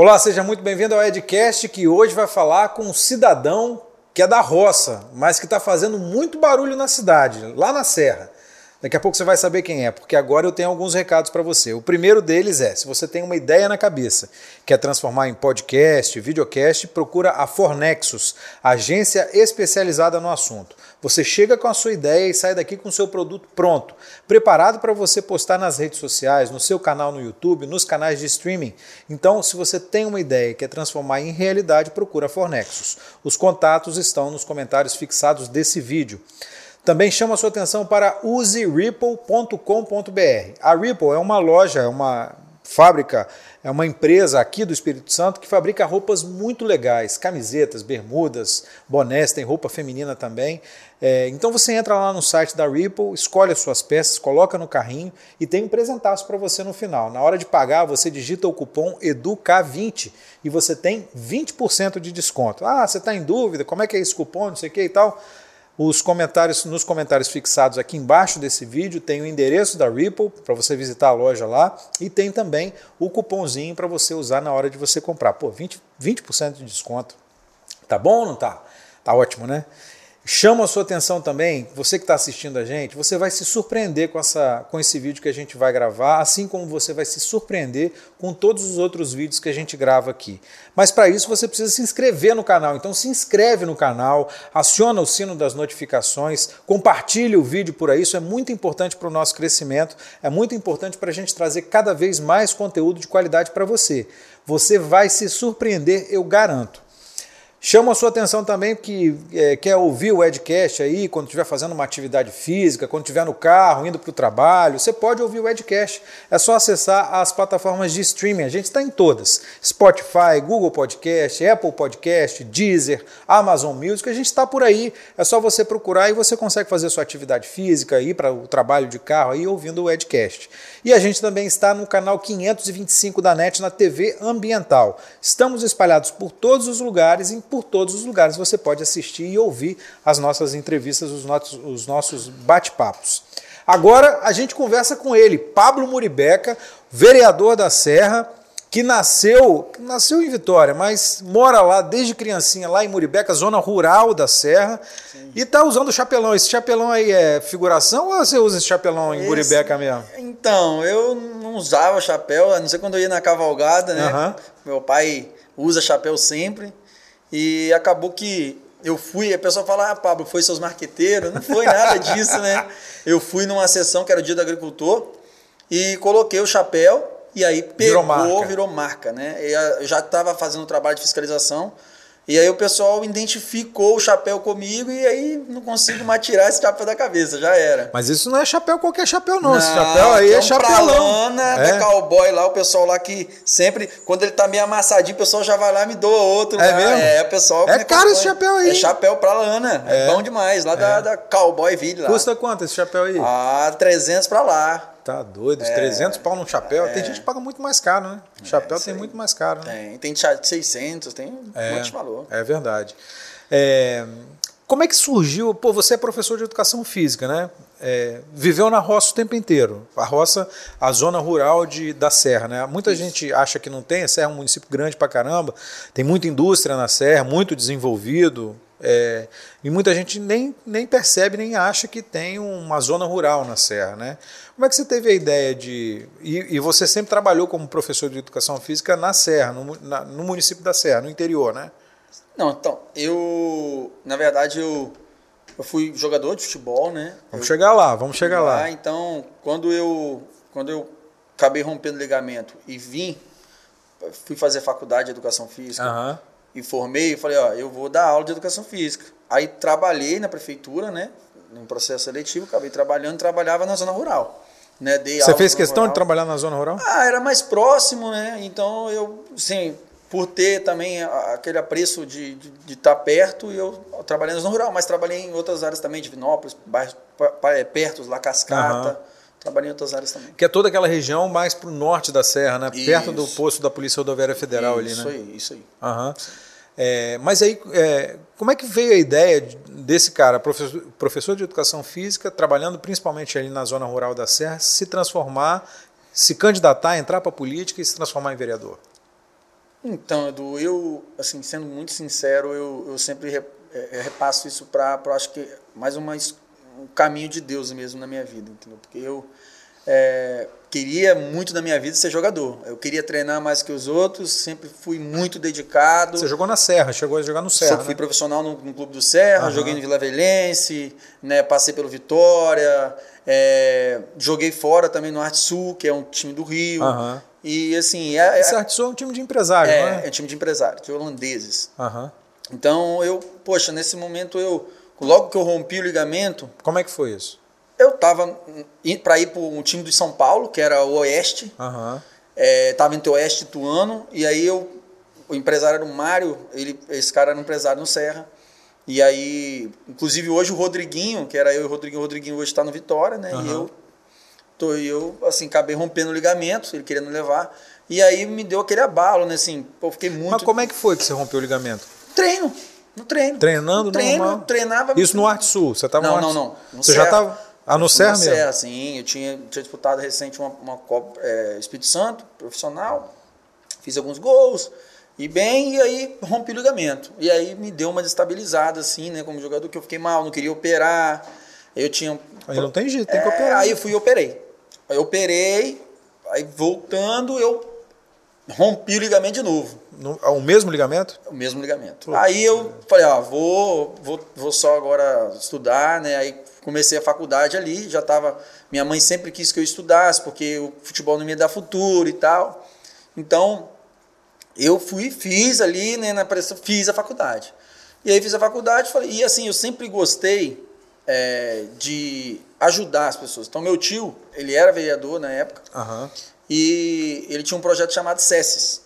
Olá, seja muito bem-vindo ao Edcast, que hoje vai falar com um cidadão que é da roça, mas que está fazendo muito barulho na cidade, lá na Serra. Daqui a pouco você vai saber quem é, porque agora eu tenho alguns recados para você. O primeiro deles é: se você tem uma ideia na cabeça, quer transformar em podcast, videocast, procura a Fornexus, agência especializada no assunto. Você chega com a sua ideia e sai daqui com o seu produto pronto, preparado para você postar nas redes sociais, no seu canal no YouTube, nos canais de streaming. Então, se você tem uma ideia e quer transformar em realidade, procura a Fornexus. Os contatos estão nos comentários fixados desse vídeo. Também chama sua atenção para useripple.com.br. A Ripple é uma loja, é uma fábrica, é uma empresa aqui do Espírito Santo que fabrica roupas muito legais, camisetas, bermudas, bonés, tem roupa feminina também. É, então você entra lá no site da Ripple, escolhe as suas peças, coloca no carrinho e tem um presentaço para você no final. Na hora de pagar, você digita o cupom EDUCA20 e você tem 20% de desconto. Ah, você está em dúvida, como é que é esse cupom, não sei o que e tal? Os comentários, nos comentários fixados aqui embaixo desse vídeo tem o endereço da Ripple para você visitar a loja lá e tem também o cupomzinho para você usar na hora de você comprar. Pô, 20%, 20 de desconto. Tá bom ou não tá? Tá ótimo, né? Chama a sua atenção também, você que está assistindo a gente, você vai se surpreender com, essa, com esse vídeo que a gente vai gravar, assim como você vai se surpreender com todos os outros vídeos que a gente grava aqui. Mas para isso você precisa se inscrever no canal, então se inscreve no canal, aciona o sino das notificações, compartilhe o vídeo por aí, isso é muito importante para o nosso crescimento, é muito importante para a gente trazer cada vez mais conteúdo de qualidade para você. Você vai se surpreender, eu garanto. Chama a sua atenção também que é, quer ouvir o Edcast aí quando estiver fazendo uma atividade física, quando estiver no carro, indo para o trabalho, você pode ouvir o Edcast. É só acessar as plataformas de streaming. A gente está em todas: Spotify, Google Podcast, Apple Podcast, Deezer, Amazon Music. A gente está por aí. É só você procurar e você consegue fazer sua atividade física, ir para o trabalho de carro aí ouvindo o Edcast. E a gente também está no canal 525 da NET na TV Ambiental. Estamos espalhados por todos os lugares em por todos os lugares você pode assistir e ouvir as nossas entrevistas, os nossos, os nossos bate-papos. Agora a gente conversa com ele, Pablo Muribeca, vereador da Serra, que nasceu, nasceu em Vitória, mas mora lá desde criancinha, lá em Muribeca, zona rural da Serra, Sim. e está usando o chapelão. Esse chapelão aí é figuração ou você usa esse chapelão em esse, Muribeca mesmo? Então, eu não usava chapéu, a não ser quando eu ia na cavalgada, né? Uhum. Meu pai usa chapéu sempre. E acabou que eu fui, a pessoa fala, ah, Pablo, foi seus marqueteiros? Não foi nada disso, né? Eu fui numa sessão que era o dia do agricultor e coloquei o chapéu e aí pegou, virou marca, virou marca né? Eu já estava fazendo o trabalho de fiscalização e aí o pessoal identificou o chapéu comigo e aí não consigo mais tirar esse chapéu da cabeça, já era. Mas isso não é chapéu qualquer chapéu não, não esse chapéu aí é, é um chapelão. é. da cowboy lá, o pessoal lá que sempre, quando ele tá meio amassadinho, o pessoal já vai lá e me doa outro. É lá. mesmo? É, o pessoal... É caro esse chapéu aí. É chapéu pra lana, é, é bom demais, lá da, é. da cowboy ville lá. Custa quanto esse chapéu aí? Ah, 300 pra lá. Tá doido, é, 300 pau num chapéu. É, tem gente que paga muito mais caro, né? É, chapéu tem muito mais caro, né? Tem, tem de 600, tem é, um monte de valor. É verdade. É, como é que surgiu? Pô, você é professor de educação física, né? É, viveu na roça o tempo inteiro. A roça, a zona rural de, da Serra, né? Muita Isso. gente acha que não tem. A Serra é um município grande pra caramba. Tem muita indústria na Serra, muito desenvolvido. É, e muita gente nem, nem percebe, nem acha que tem uma zona rural na Serra. Né? Como é que você teve a ideia de. E, e você sempre trabalhou como professor de educação física na Serra, no, na, no município da Serra, no interior, né? Não, então, eu. Na verdade, eu, eu fui jogador de futebol, né? Vamos eu, chegar lá, vamos chegar lá. lá. Então, quando eu, quando eu acabei rompendo o ligamento e vim, fui fazer faculdade de educação física. Uhum e formei, falei, ó, eu vou dar aula de educação física. Aí trabalhei na prefeitura, né, num processo seletivo, acabei trabalhando, trabalhava na zona rural. Né, Você fez questão rural. de trabalhar na zona rural? Ah, era mais próximo, né? Então eu, sim, por ter também aquele apreço de estar de, de tá perto, eu trabalhei na zona rural, mas trabalhei em outras áreas também, de Vinópolis, bairros é, perto, lá Cascata. Uhum. Trabalhei em outras áreas também. Que é toda aquela região mais para o norte da serra, né? Isso. Perto do posto da Polícia Rodoviária Federal isso ali, né? Isso aí, isso aí. Uhum. É, mas aí, é, como é que veio a ideia desse cara, professor, professor de educação física, trabalhando principalmente ali na zona rural da Serra, se transformar, se candidatar, entrar para a política e se transformar em vereador? Então, Edu, eu, assim, sendo muito sincero, eu, eu sempre é, repasso isso para, acho que, mais uma, um caminho de Deus mesmo na minha vida, entendeu? Porque eu é, queria muito na minha vida ser jogador. Eu queria treinar mais que os outros, sempre fui muito dedicado. Você jogou na Serra, chegou a jogar no Serra. Só fui né? profissional no, no, Clube do Serra, uhum. joguei no Vila Velhense, né, passei pelo Vitória, é, joguei fora também no Arte Sul, que é um time do Rio. Uhum. E assim. É, Esse Arte Sul é um time de empresário, é, não é? É um time de empresário, de holandeses. Uhum. Então eu, poxa, nesse momento eu. Logo que eu rompi o ligamento. Como é que foi isso? Eu tava para ir para um time do São Paulo, que era o Oeste. Uhum. É, tava entre Oeste e Tuano. E aí eu, o empresário era o Mário, ele, esse cara era um empresário no Serra. E aí, inclusive hoje o Rodriguinho, que era eu e o Rodriguinho, o Rodriguinho hoje está no Vitória, né? Uhum. E eu, tô, eu, assim, acabei rompendo o ligamento, ele querendo levar. E aí me deu aquele abalo, né? Assim, eu fiquei muito. Mas como é que foi que você rompeu o ligamento? Treino. No treino. Treinando no treino, normal? treinava. Isso no Arte Sul? Você tava não, no não, não, não. Você Serra. já tava. Ah, no Serra mesmo? Serra, sim. Eu tinha, tinha disputado recente uma, uma Copa é, Espírito Santo, profissional. Fiz alguns gols. E bem, e aí rompi o ligamento. E aí me deu uma destabilizada, assim, né? Como jogador, que eu fiquei mal, não queria operar. Eu tinha. Aí não tem jeito, tem que é, operar. Aí eu fui e operei. Aí eu operei, aí voltando, eu rompi o ligamento de novo. No, o mesmo ligamento? O mesmo ligamento. Aí eu falei, ó, vou, vou, vou só agora estudar, né? Aí comecei a faculdade ali, já tava. Minha mãe sempre quis que eu estudasse, porque o futebol não ia dar futuro e tal. Então, eu fui, fiz ali, né, na pressão, fiz a faculdade. E aí fiz a faculdade, falei, e assim, eu sempre gostei é, de ajudar as pessoas. Então, meu tio, ele era vereador na época, uhum. e ele tinha um projeto chamado SESES.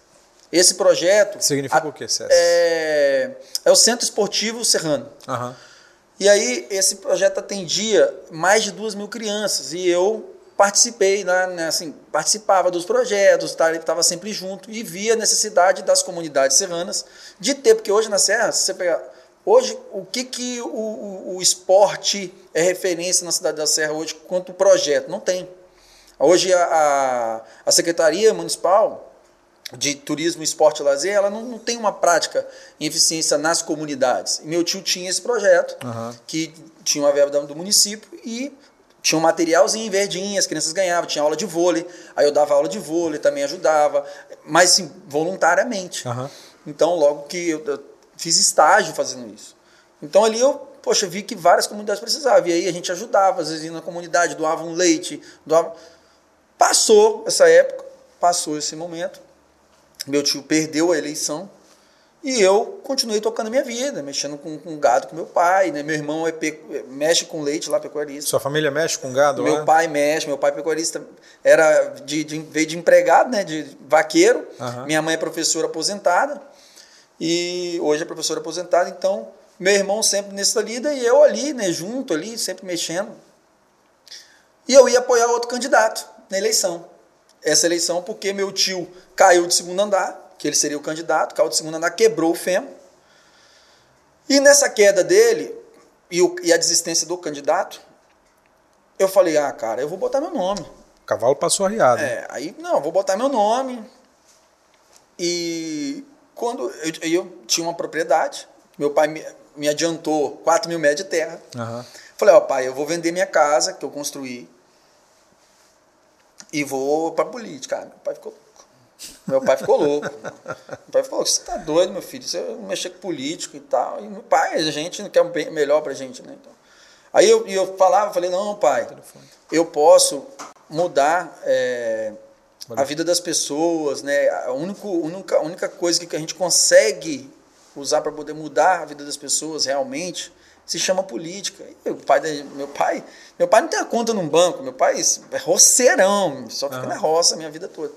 Esse projeto. Significa a, o que, SESES? É, é o Centro Esportivo Serrano. Uhum. E aí, esse projeto atendia mais de duas mil crianças, e eu participei, né, né assim, participava dos projetos, tá, estava sempre junto e via a necessidade das comunidades serranas de ter, porque hoje na Serra, se você pegar, hoje o que, que o, o, o esporte é referência na cidade da Serra hoje quanto projeto? Não tem. Hoje a, a, a Secretaria Municipal de Turismo, Esporte e Lazer, ela não, não, tem uma prática em eficiência nas comunidades. Meu tio tinha esse projeto, uhum. que tinha uma verba do município e tinha um materialzinho verdinho, as crianças ganhavam, tinha aula de vôlei, aí eu dava aula de vôlei, também ajudava, mas assim, voluntariamente. Uhum. Então, logo que eu, eu, fiz estágio fazendo isso. Então, ali eu, poxa, vi que várias comunidades precisavam, e aí a gente ajudava, às vezes ia na comunidade, doava um leite, doava... Passou essa época, passou esse momento, meu tio perdeu a eleição, e eu continuei tocando a minha vida, mexendo com, com gado com meu pai, né? Meu irmão é pe... mexe com leite lá, pecuarista. Sua família mexe com gado Meu lá? pai mexe, meu pai pecuarista era de, de, veio de empregado, né? De vaqueiro. Uhum. Minha mãe é professora aposentada e hoje é professora aposentada, então meu irmão sempre nessa lida e eu ali, né? Junto ali, sempre mexendo. E eu ia apoiar outro candidato na eleição. Essa eleição porque meu tio caiu de segundo andar que ele seria o candidato, caiu de segundo andar, quebrou o fêmur. E nessa queda dele, e, o, e, a desistência do candidato, eu falei, ah, cara, eu vou botar meu nome. O cavalo passou arriado. É, aí, não, vou botar meu nome. E quando eu, eu tinha uma propriedade, meu pai me, me adiantou 4 mil metros de terra. Uhum. Falei, ó, pai, eu vou vender minha casa que eu construí e vou pra política. Meu pai ficou meu pai ficou louco. Meu pai falou: você tá doido, meu filho? Você mexer com político e tal. E meu pai, a gente não quer o melhor pra gente, né? Então, aí eu, eu falava, falei: não, pai, eu posso mudar é, a vida das pessoas, né? A, única, a única coisa que a gente consegue usar para poder mudar a vida das pessoas realmente se chama política. E o pai, meu pai, meu pai não tem a conta num banco, meu pai é roceirão, só fica uhum. na roça a minha vida toda.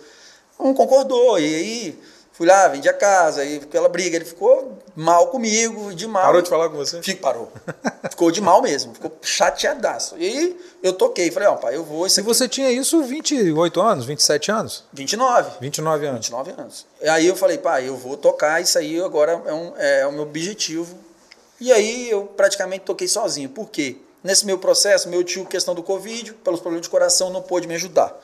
Não concordou. E aí fui lá, vendi a casa, aí aquela briga. Ele ficou mal comigo, de mal. Parou de falar com você? Fico, parou. ficou de mal mesmo, ficou chateadaço. E aí eu toquei, falei, ó, pai, eu vou. E você tinha isso 28 anos, 27 anos? 29. 29 anos. 29 anos. E aí eu falei, pai, eu vou tocar, isso aí agora é, um, é o meu objetivo. E aí eu praticamente toquei sozinho. Por quê? Nesse meu processo, meu tio, questão do Covid, pelos problemas de coração, não pôde me ajudar.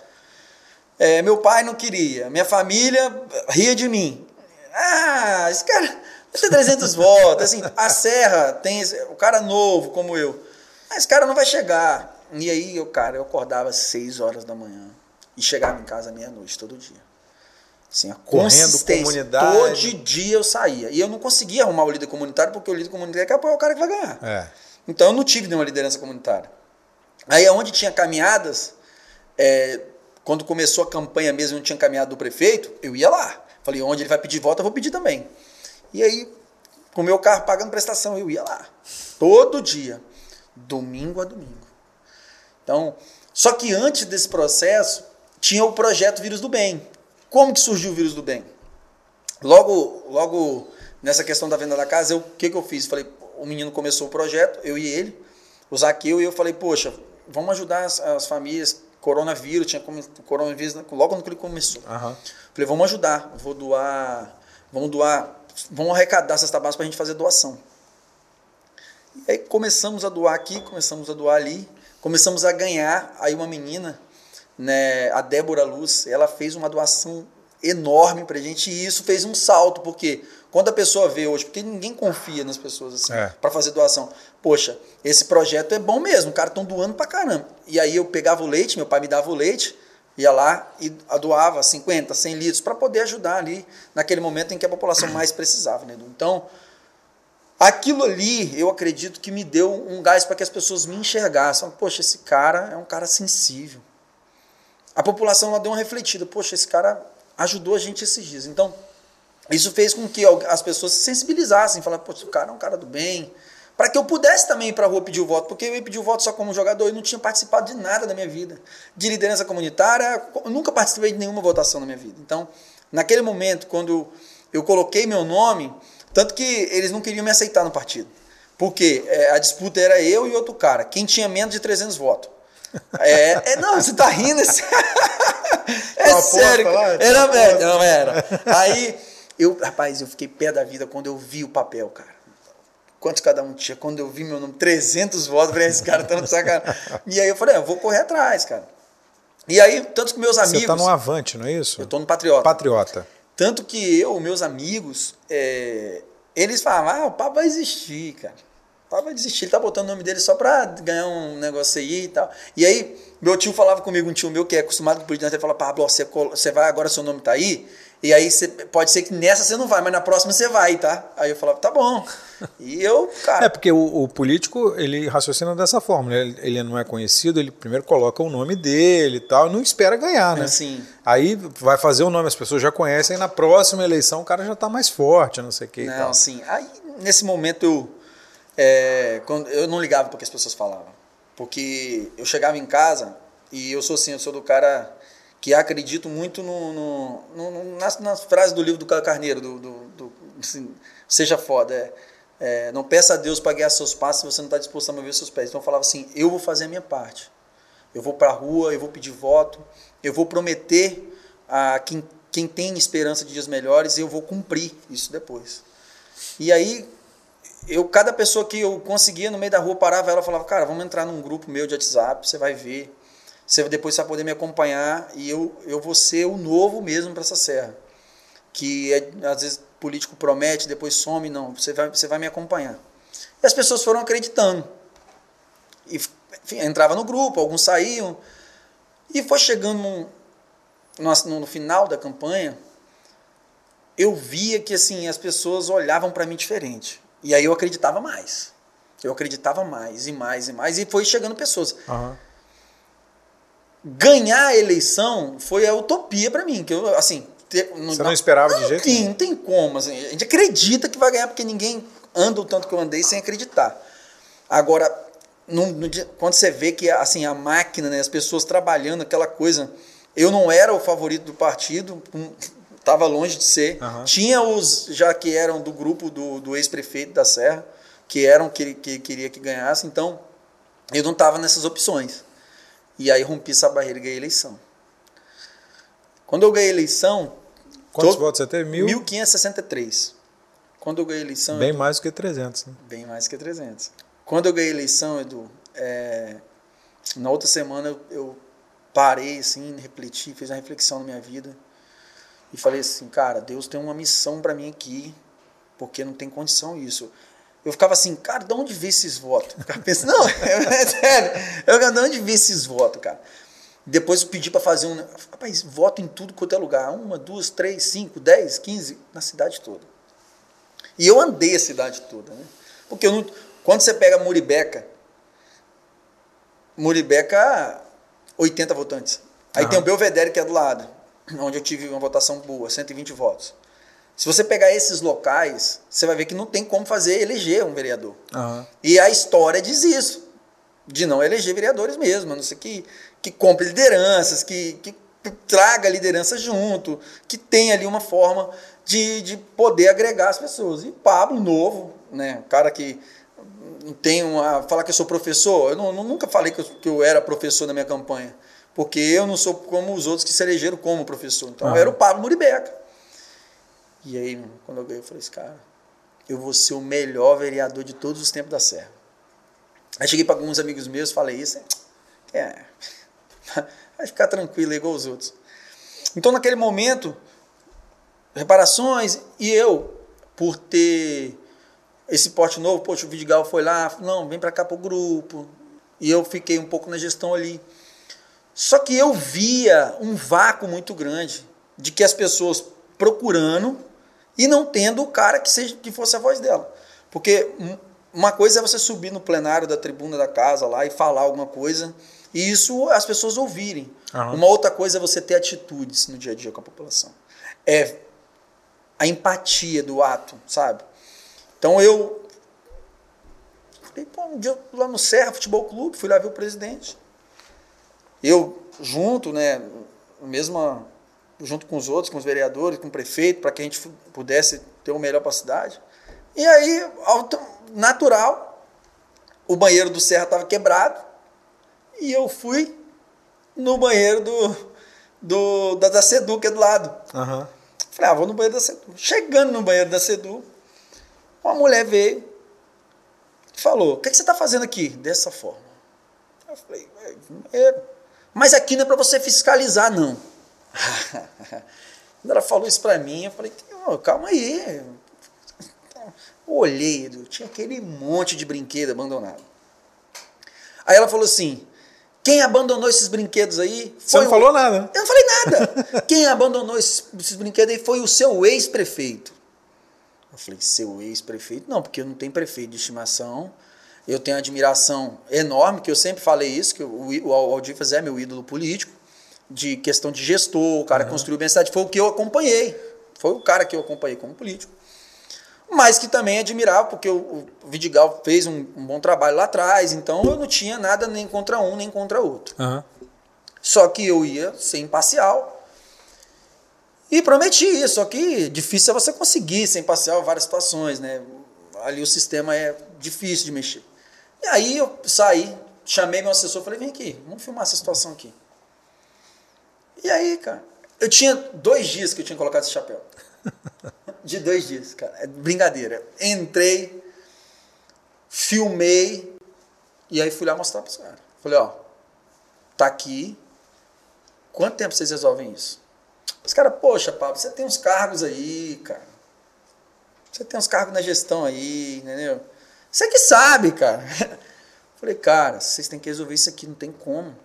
É, meu pai não queria, minha família ria de mim. Ah, esse cara ter 300 votos. Assim, a Serra tem o cara novo como eu. Ah, esse cara não vai chegar. E aí, eu, cara, eu acordava às 6 horas da manhã e chegava em casa meia-noite todo dia. Assim, a Correndo comunidade. Todo dia eu saía. E eu não conseguia arrumar o líder comunitário, porque o líder comunitário apoiar o cara que vai ganhar. É. Então eu não tive nenhuma liderança comunitária. Aí onde tinha caminhadas, é, quando começou a campanha mesmo, não tinha caminhada do prefeito, eu ia lá. Falei, onde ele vai pedir voto, eu vou pedir também. E aí, com o meu carro pagando prestação, eu ia lá. Todo dia. Domingo a domingo. Então, só que antes desse processo, tinha o projeto Vírus do Bem. Como que surgiu o Vírus do Bem? Logo, logo nessa questão da venda da casa, o que, que eu fiz? Falei, o menino começou o projeto, eu e ele, o Zaqueu, e eu falei, poxa, vamos ajudar as, as famílias, coronavírus, tinha coronavírus logo no que ele começou. Uhum. Falei, vamos ajudar, vou doar, vamos doar, vamos arrecadar essas tabacas para a gente fazer doação. E aí começamos a doar aqui, começamos a doar ali, começamos a ganhar, aí uma menina, né, a Débora Luz, ela fez uma doação enorme pra gente e isso fez um salto, porque quando a pessoa vê hoje, porque ninguém confia nas pessoas assim, É. para fazer doação. Poxa, esse projeto é bom mesmo, o cara estão doando pra caramba. E aí eu pegava o leite, meu pai me dava o leite, ia lá e doava 50, 100 litros para poder ajudar ali naquele momento em que a população mais precisava, né? Então, aquilo ali, eu acredito que me deu um gás para que as pessoas me enxergassem. Poxa, esse cara é um cara sensível. A população ela deu uma refletida. Poxa, esse cara ajudou a gente esses dias. Então, isso fez com que as pessoas se sensibilizassem, falaram, pô, esse cara é um cara do bem. Para que eu pudesse também ir para a rua pedir o voto, porque eu ia pedir o voto só como jogador e não tinha participado de nada da minha vida. De liderança comunitária, nunca participei de nenhuma votação na minha vida. Então, naquele momento, quando eu coloquei meu nome, tanto que eles não queriam me aceitar no partido. Porque é, a disputa era eu e outro cara. Quem tinha menos de 300 votos. É, é, não, você tá rindo. É Uma sério. lá? Era, Tinha aposta. é, não era. Aí, eu, rapaz, eu fiquei pé da vida quando eu vi o papel, cara. Quantos cada um tinha? Quando eu vi meu nome, 300 votos, eu falei, esse cara tá no sacanagem. E aí eu falei, ah, eu vou correr atrás, cara. E aí, tanto que meus amigos. Você tá no Avante, não é isso? Eu tô no Patriota. Patriota. Tanto que eu, meus amigos, é, eles falavam, ah, o Pablo vai existir, cara. Pablo vai desistir, ele tá botando o nome dele só pra ganhar um negócio aí e tal. E aí, meu tio falava comigo, um tio meu que é acostumado com política, ele falava, Pablo, você, colo- você vai agora, seu nome tá aí, e aí você, pode ser que nessa você não vai, mas na próxima você vai, tá? Aí eu falava, tá bom. E eu, cara... É, porque o, o político, ele raciocina dessa forma, né? Ele, ele não é conhecido, ele primeiro coloca o nome dele e tal, e não espera ganhar, né? Assim. Aí vai fazer o nome, as pessoas já conhecem, aí na próxima eleição o cara já tá mais forte, não sei o que e Não, tal. assim, aí nesse momento eu, é, quando, eu não ligava para o que as pessoas falavam. Porque eu chegava em casa e eu sou assim, eu sou do cara que acredito muito no, no- no- nas, nas frases do livro do Carneiro, do, do- do- assim, seja foda. é, é, não peça a Deus para guiar seus passos se você não está disposto a mover seus pés. Então eu falava assim, eu vou fazer a minha parte. Eu vou para a rua, eu vou pedir voto, eu vou prometer a quem, quem tem esperança de dias melhores e eu vou cumprir isso depois. E aí, eu cada pessoa que eu conseguia no meio da rua parava ela falava, cara, vamos entrar num grupo meu de WhatsApp, você vai ver. Você depois vai poder me acompanhar e eu, eu vou ser o novo mesmo para essa serra. Que é, às vezes político promete, depois some, não, você vai, você vai me acompanhar. E as pessoas foram acreditando. E enfim, entrava no grupo, alguns saíam. E foi chegando no, no final da campanha, eu via que assim as pessoas olhavam para mim diferente. E aí eu acreditava mais. Eu acreditava mais e mais e mais e foi chegando pessoas. Aham. Ganhar a eleição foi a utopia para mim, que eu assim, ter- Você não esperava de não jeito tem, nenhum? não tem como, assim, a gente acredita que vai ganhar porque ninguém anda o tanto que eu andei sem acreditar. Agora, no- no quando você vê que assim a máquina, né, as pessoas trabalhando aquela coisa, eu não era o favorito do partido, estava longe de ser. Aham. Tinha os já que eram do grupo do, do ex-prefeito da Serra, que eram que, que queria que ganhasse, então eu não estava nessas opções. E aí rompi essa barreira e ganhei a eleição. Quando eu ganhei a eleição, Quantos Tô- votos você teve? Mil? 1563. Quando eu ganhei a eleição, Bem mais do que 300. Né? bem mais que 300. Quando eu ganhei a eleição, Edu, é, na outra semana eu, eu parei assim, refleti, fiz uma reflexão na minha vida. E falei assim, cara, Deus tem uma missão para mim aqui, porque não tem condição isso. Eu ficava assim, cara, de onde vê esses votos? Eu ficava pensando, não, é sério. Eu de onde vê esses votos, cara? Depois eu pedi para fazer um. Rapaz, voto em tudo quanto é lugar. Uma, duas, três, cinco, dez, quinze, na cidade toda. E eu andei a cidade toda, né? Porque não, quando você pega Muribeca, Muribeca, 80 votantes. Aí uhum. tem o Belvedere que é do lado, onde eu tive uma votação boa, 120 votos. Se você pegar esses locais, você vai ver que não tem como fazer eleger um vereador. Uhum. E a história diz isso, de não eleger vereadores mesmo, a não ser que, que compre lideranças, que, que traga liderança junto, que tenha ali uma forma de, de poder agregar as pessoas. E Pablo, novo, né, cara que tem uma. Falar que eu sou professor, eu, não, nunca falei que eu, que eu, era professor na minha campanha. Porque eu não sou como os outros que se elegeram como professor. Então eu era o Pablo Muribeca. E aí, quando eu ganhei, eu falei assim, cara, eu vou ser o melhor vereador de todos os tempos da Serra. Aí cheguei para alguns amigos meus, falei isso, é, vai ficar tranquilo igual os outros. Então naquele momento, reparações, e eu, por ter esse porte novo, poxa, o Vidigal foi lá, não, vem para cá pro grupo. E eu fiquei um pouco na gestão ali. Só que eu via um vácuo muito grande de que as pessoas procurando e não tendo o cara que seja que fosse a voz dela. Porque uma coisa é você subir no plenário da tribuna da casa lá e falar alguma coisa, e isso as pessoas ouvirem. Uhum. Uma outra coisa é você ter atitudes no dia a dia com a população. É a empatia do ato, sabe? Então eu falei, pô, um dia lá no Serra Futebol Clube, fui lá ver o presidente. Eu junto, né, mesma junto com os outros, com os vereadores, com o prefeito, para que a gente pudesse ter o melhor para a cidade. E aí, natural, o banheiro do Serra estava quebrado e eu fui no banheiro do, do da, da Sedu, que é do lado. Uhum. Falei, ah, vou no banheiro da Sedu. Chegando no banheiro da Sedu, uma mulher veio e falou: O que, que você está fazendo aqui? Dessa forma. Eu falei: é, Mas aqui não é para você fiscalizar, não. Quando ela falou isso para mim, eu falei: oh, Calma aí. Eu olhei, tinha aquele monte de brinquedo abandonado. Aí ela falou assim: quem abandonou esses brinquedos aí? Você não o... falou nada. Eu não falei nada. Quem abandonou esses, esses brinquedos aí foi o seu ex-prefeito. Eu falei, seu ex-prefeito? Não, porque eu não tenho prefeito de estimação. Eu tenho admiração enorme, que eu sempre falei isso, que o, o Aldir é meu ídolo político, de questão de gestor, o cara uhum. construiu bem a cidade, foi o que eu acompanhei. Foi o cara que eu acompanhei como político. Mas que também admirava, porque o, o Vidigal fez um, um, bom trabalho lá atrás, então eu não tinha nada nem contra um, nem contra outro. Uhum. Só que eu ia ser imparcial, e prometi isso, só que difícil é você conseguir ser imparcial em várias situações, né? Ali o sistema é difícil de mexer. E aí eu saí, chamei meu assessor, falei, vem aqui, vamos filmar essa situação aqui. E aí, cara, eu tinha dois dias que eu tinha colocado esse chapéu. De dois dias, cara. É brincadeira. Entrei, filmei, e aí fui lá mostrar para os caras. Falei, ó, tá aqui. Quanto tempo vocês resolvem isso? Os caras, poxa, Pablo, você tem uns cargos aí, cara. Você tem uns cargos na gestão aí, entendeu? Você que sabe, cara. Falei, cara, vocês têm que resolver isso aqui, não tem como.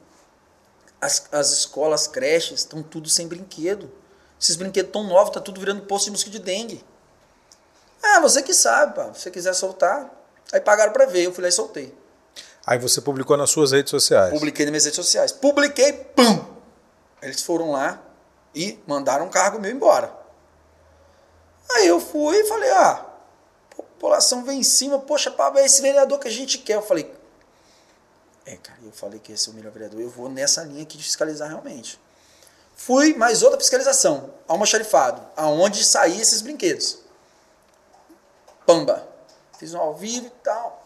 As, as escolas, creches, estão tudo sem brinquedo. Esses brinquedos tão novos, tá tudo virando posto de mosquito de dengue. Ah, você que sabe, pá. Se você quiser soltar. Aí pagaram para ver, eu fui lá e soltei. Aí você publicou nas suas redes sociais? Publiquei nas minhas redes sociais. Publiquei, pum! Eles foram lá, e mandaram um cargo meu embora. Aí eu fui e falei, ah, população vem em cima, poxa, Pablo, é esse vereador que a gente quer. Eu falei, é, cara, eu falei que esse é o melhor vereador, eu vou nessa linha aqui de fiscalizar realmente. Fui mais outra fiscalização, almoxarifado, aonde saíam esses brinquedos. Pamba. Fiz um ao vivo e tal.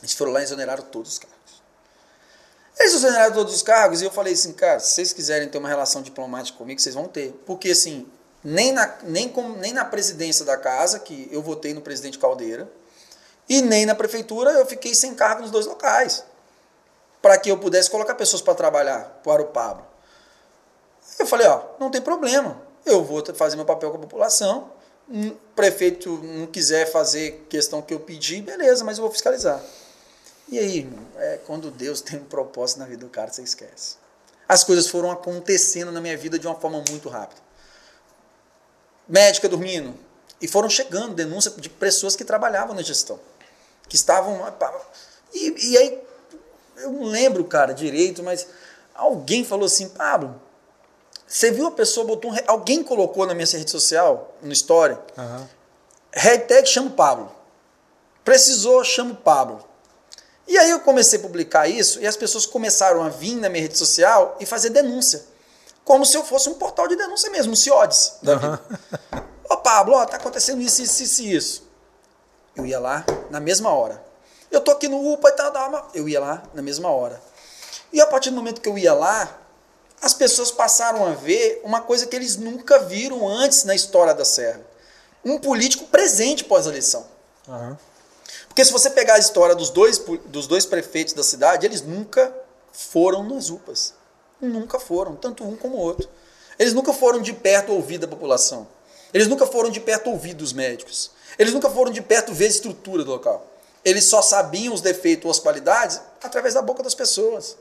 Eles foram lá e exoneraram todos os carros. Eles exoneraram todos os cargos e eu falei assim, cara, se vocês quiserem ter uma relação diplomática comigo, vocês vão ter. Porque assim, nem na, nem, com, nem na presidência da casa, que eu votei no presidente Caldeira, e nem na prefeitura eu fiquei sem cargo nos dois locais. Para que eu pudesse colocar pessoas para trabalhar para o Pablo. Eu falei, ó, não tem problema. eu vou fazer meu papel com a população. O prefeito não quiser fazer questão que eu pedi, beleza, mas eu vou fiscalizar. E aí, é, quando Deus tem um propósito na vida do cara, você esquece. As coisas foram acontecendo na minha vida de uma forma muito rápida. Médica dormindo. E foram chegando denúncias de pessoas que trabalhavam na gestão. Que estavam. E, e aí, eu não lembro, cara, direito, mas alguém falou assim: Pablo, você viu a pessoa botou um, alguém colocou na minha rede social, no story, uhum. hashtag chama Pablo. Precisou, chama Pablo. E aí eu comecei a publicar isso e as pessoas começaram a vir na minha rede social e fazer denúncia. Como se eu fosse um portal de denúncia mesmo, um CIODES da vida. Ô Pablo, ó, tá acontecendo isso, isso, isso, isso. Eu ia lá na mesma hora. Eu tô aqui no UPA e tal, eu ia lá na mesma hora. E a partir do momento que eu ia lá, as pessoas passaram a ver uma coisa que eles nunca viram antes na história da Serra. Um político presente pós-eleição. Uhum. Porque se você pegar a história dos dois, dos dois prefeitos da cidade, eles nunca foram nas UPAs. Nunca foram, tanto um como o outro. Eles nunca foram de perto ouvir da população. Eles nunca foram de perto ouvir dos médicos. Eles nunca foram de perto ver a estrutura do local. Eles só sabiam os defeitos ou as qualidades através da boca das pessoas.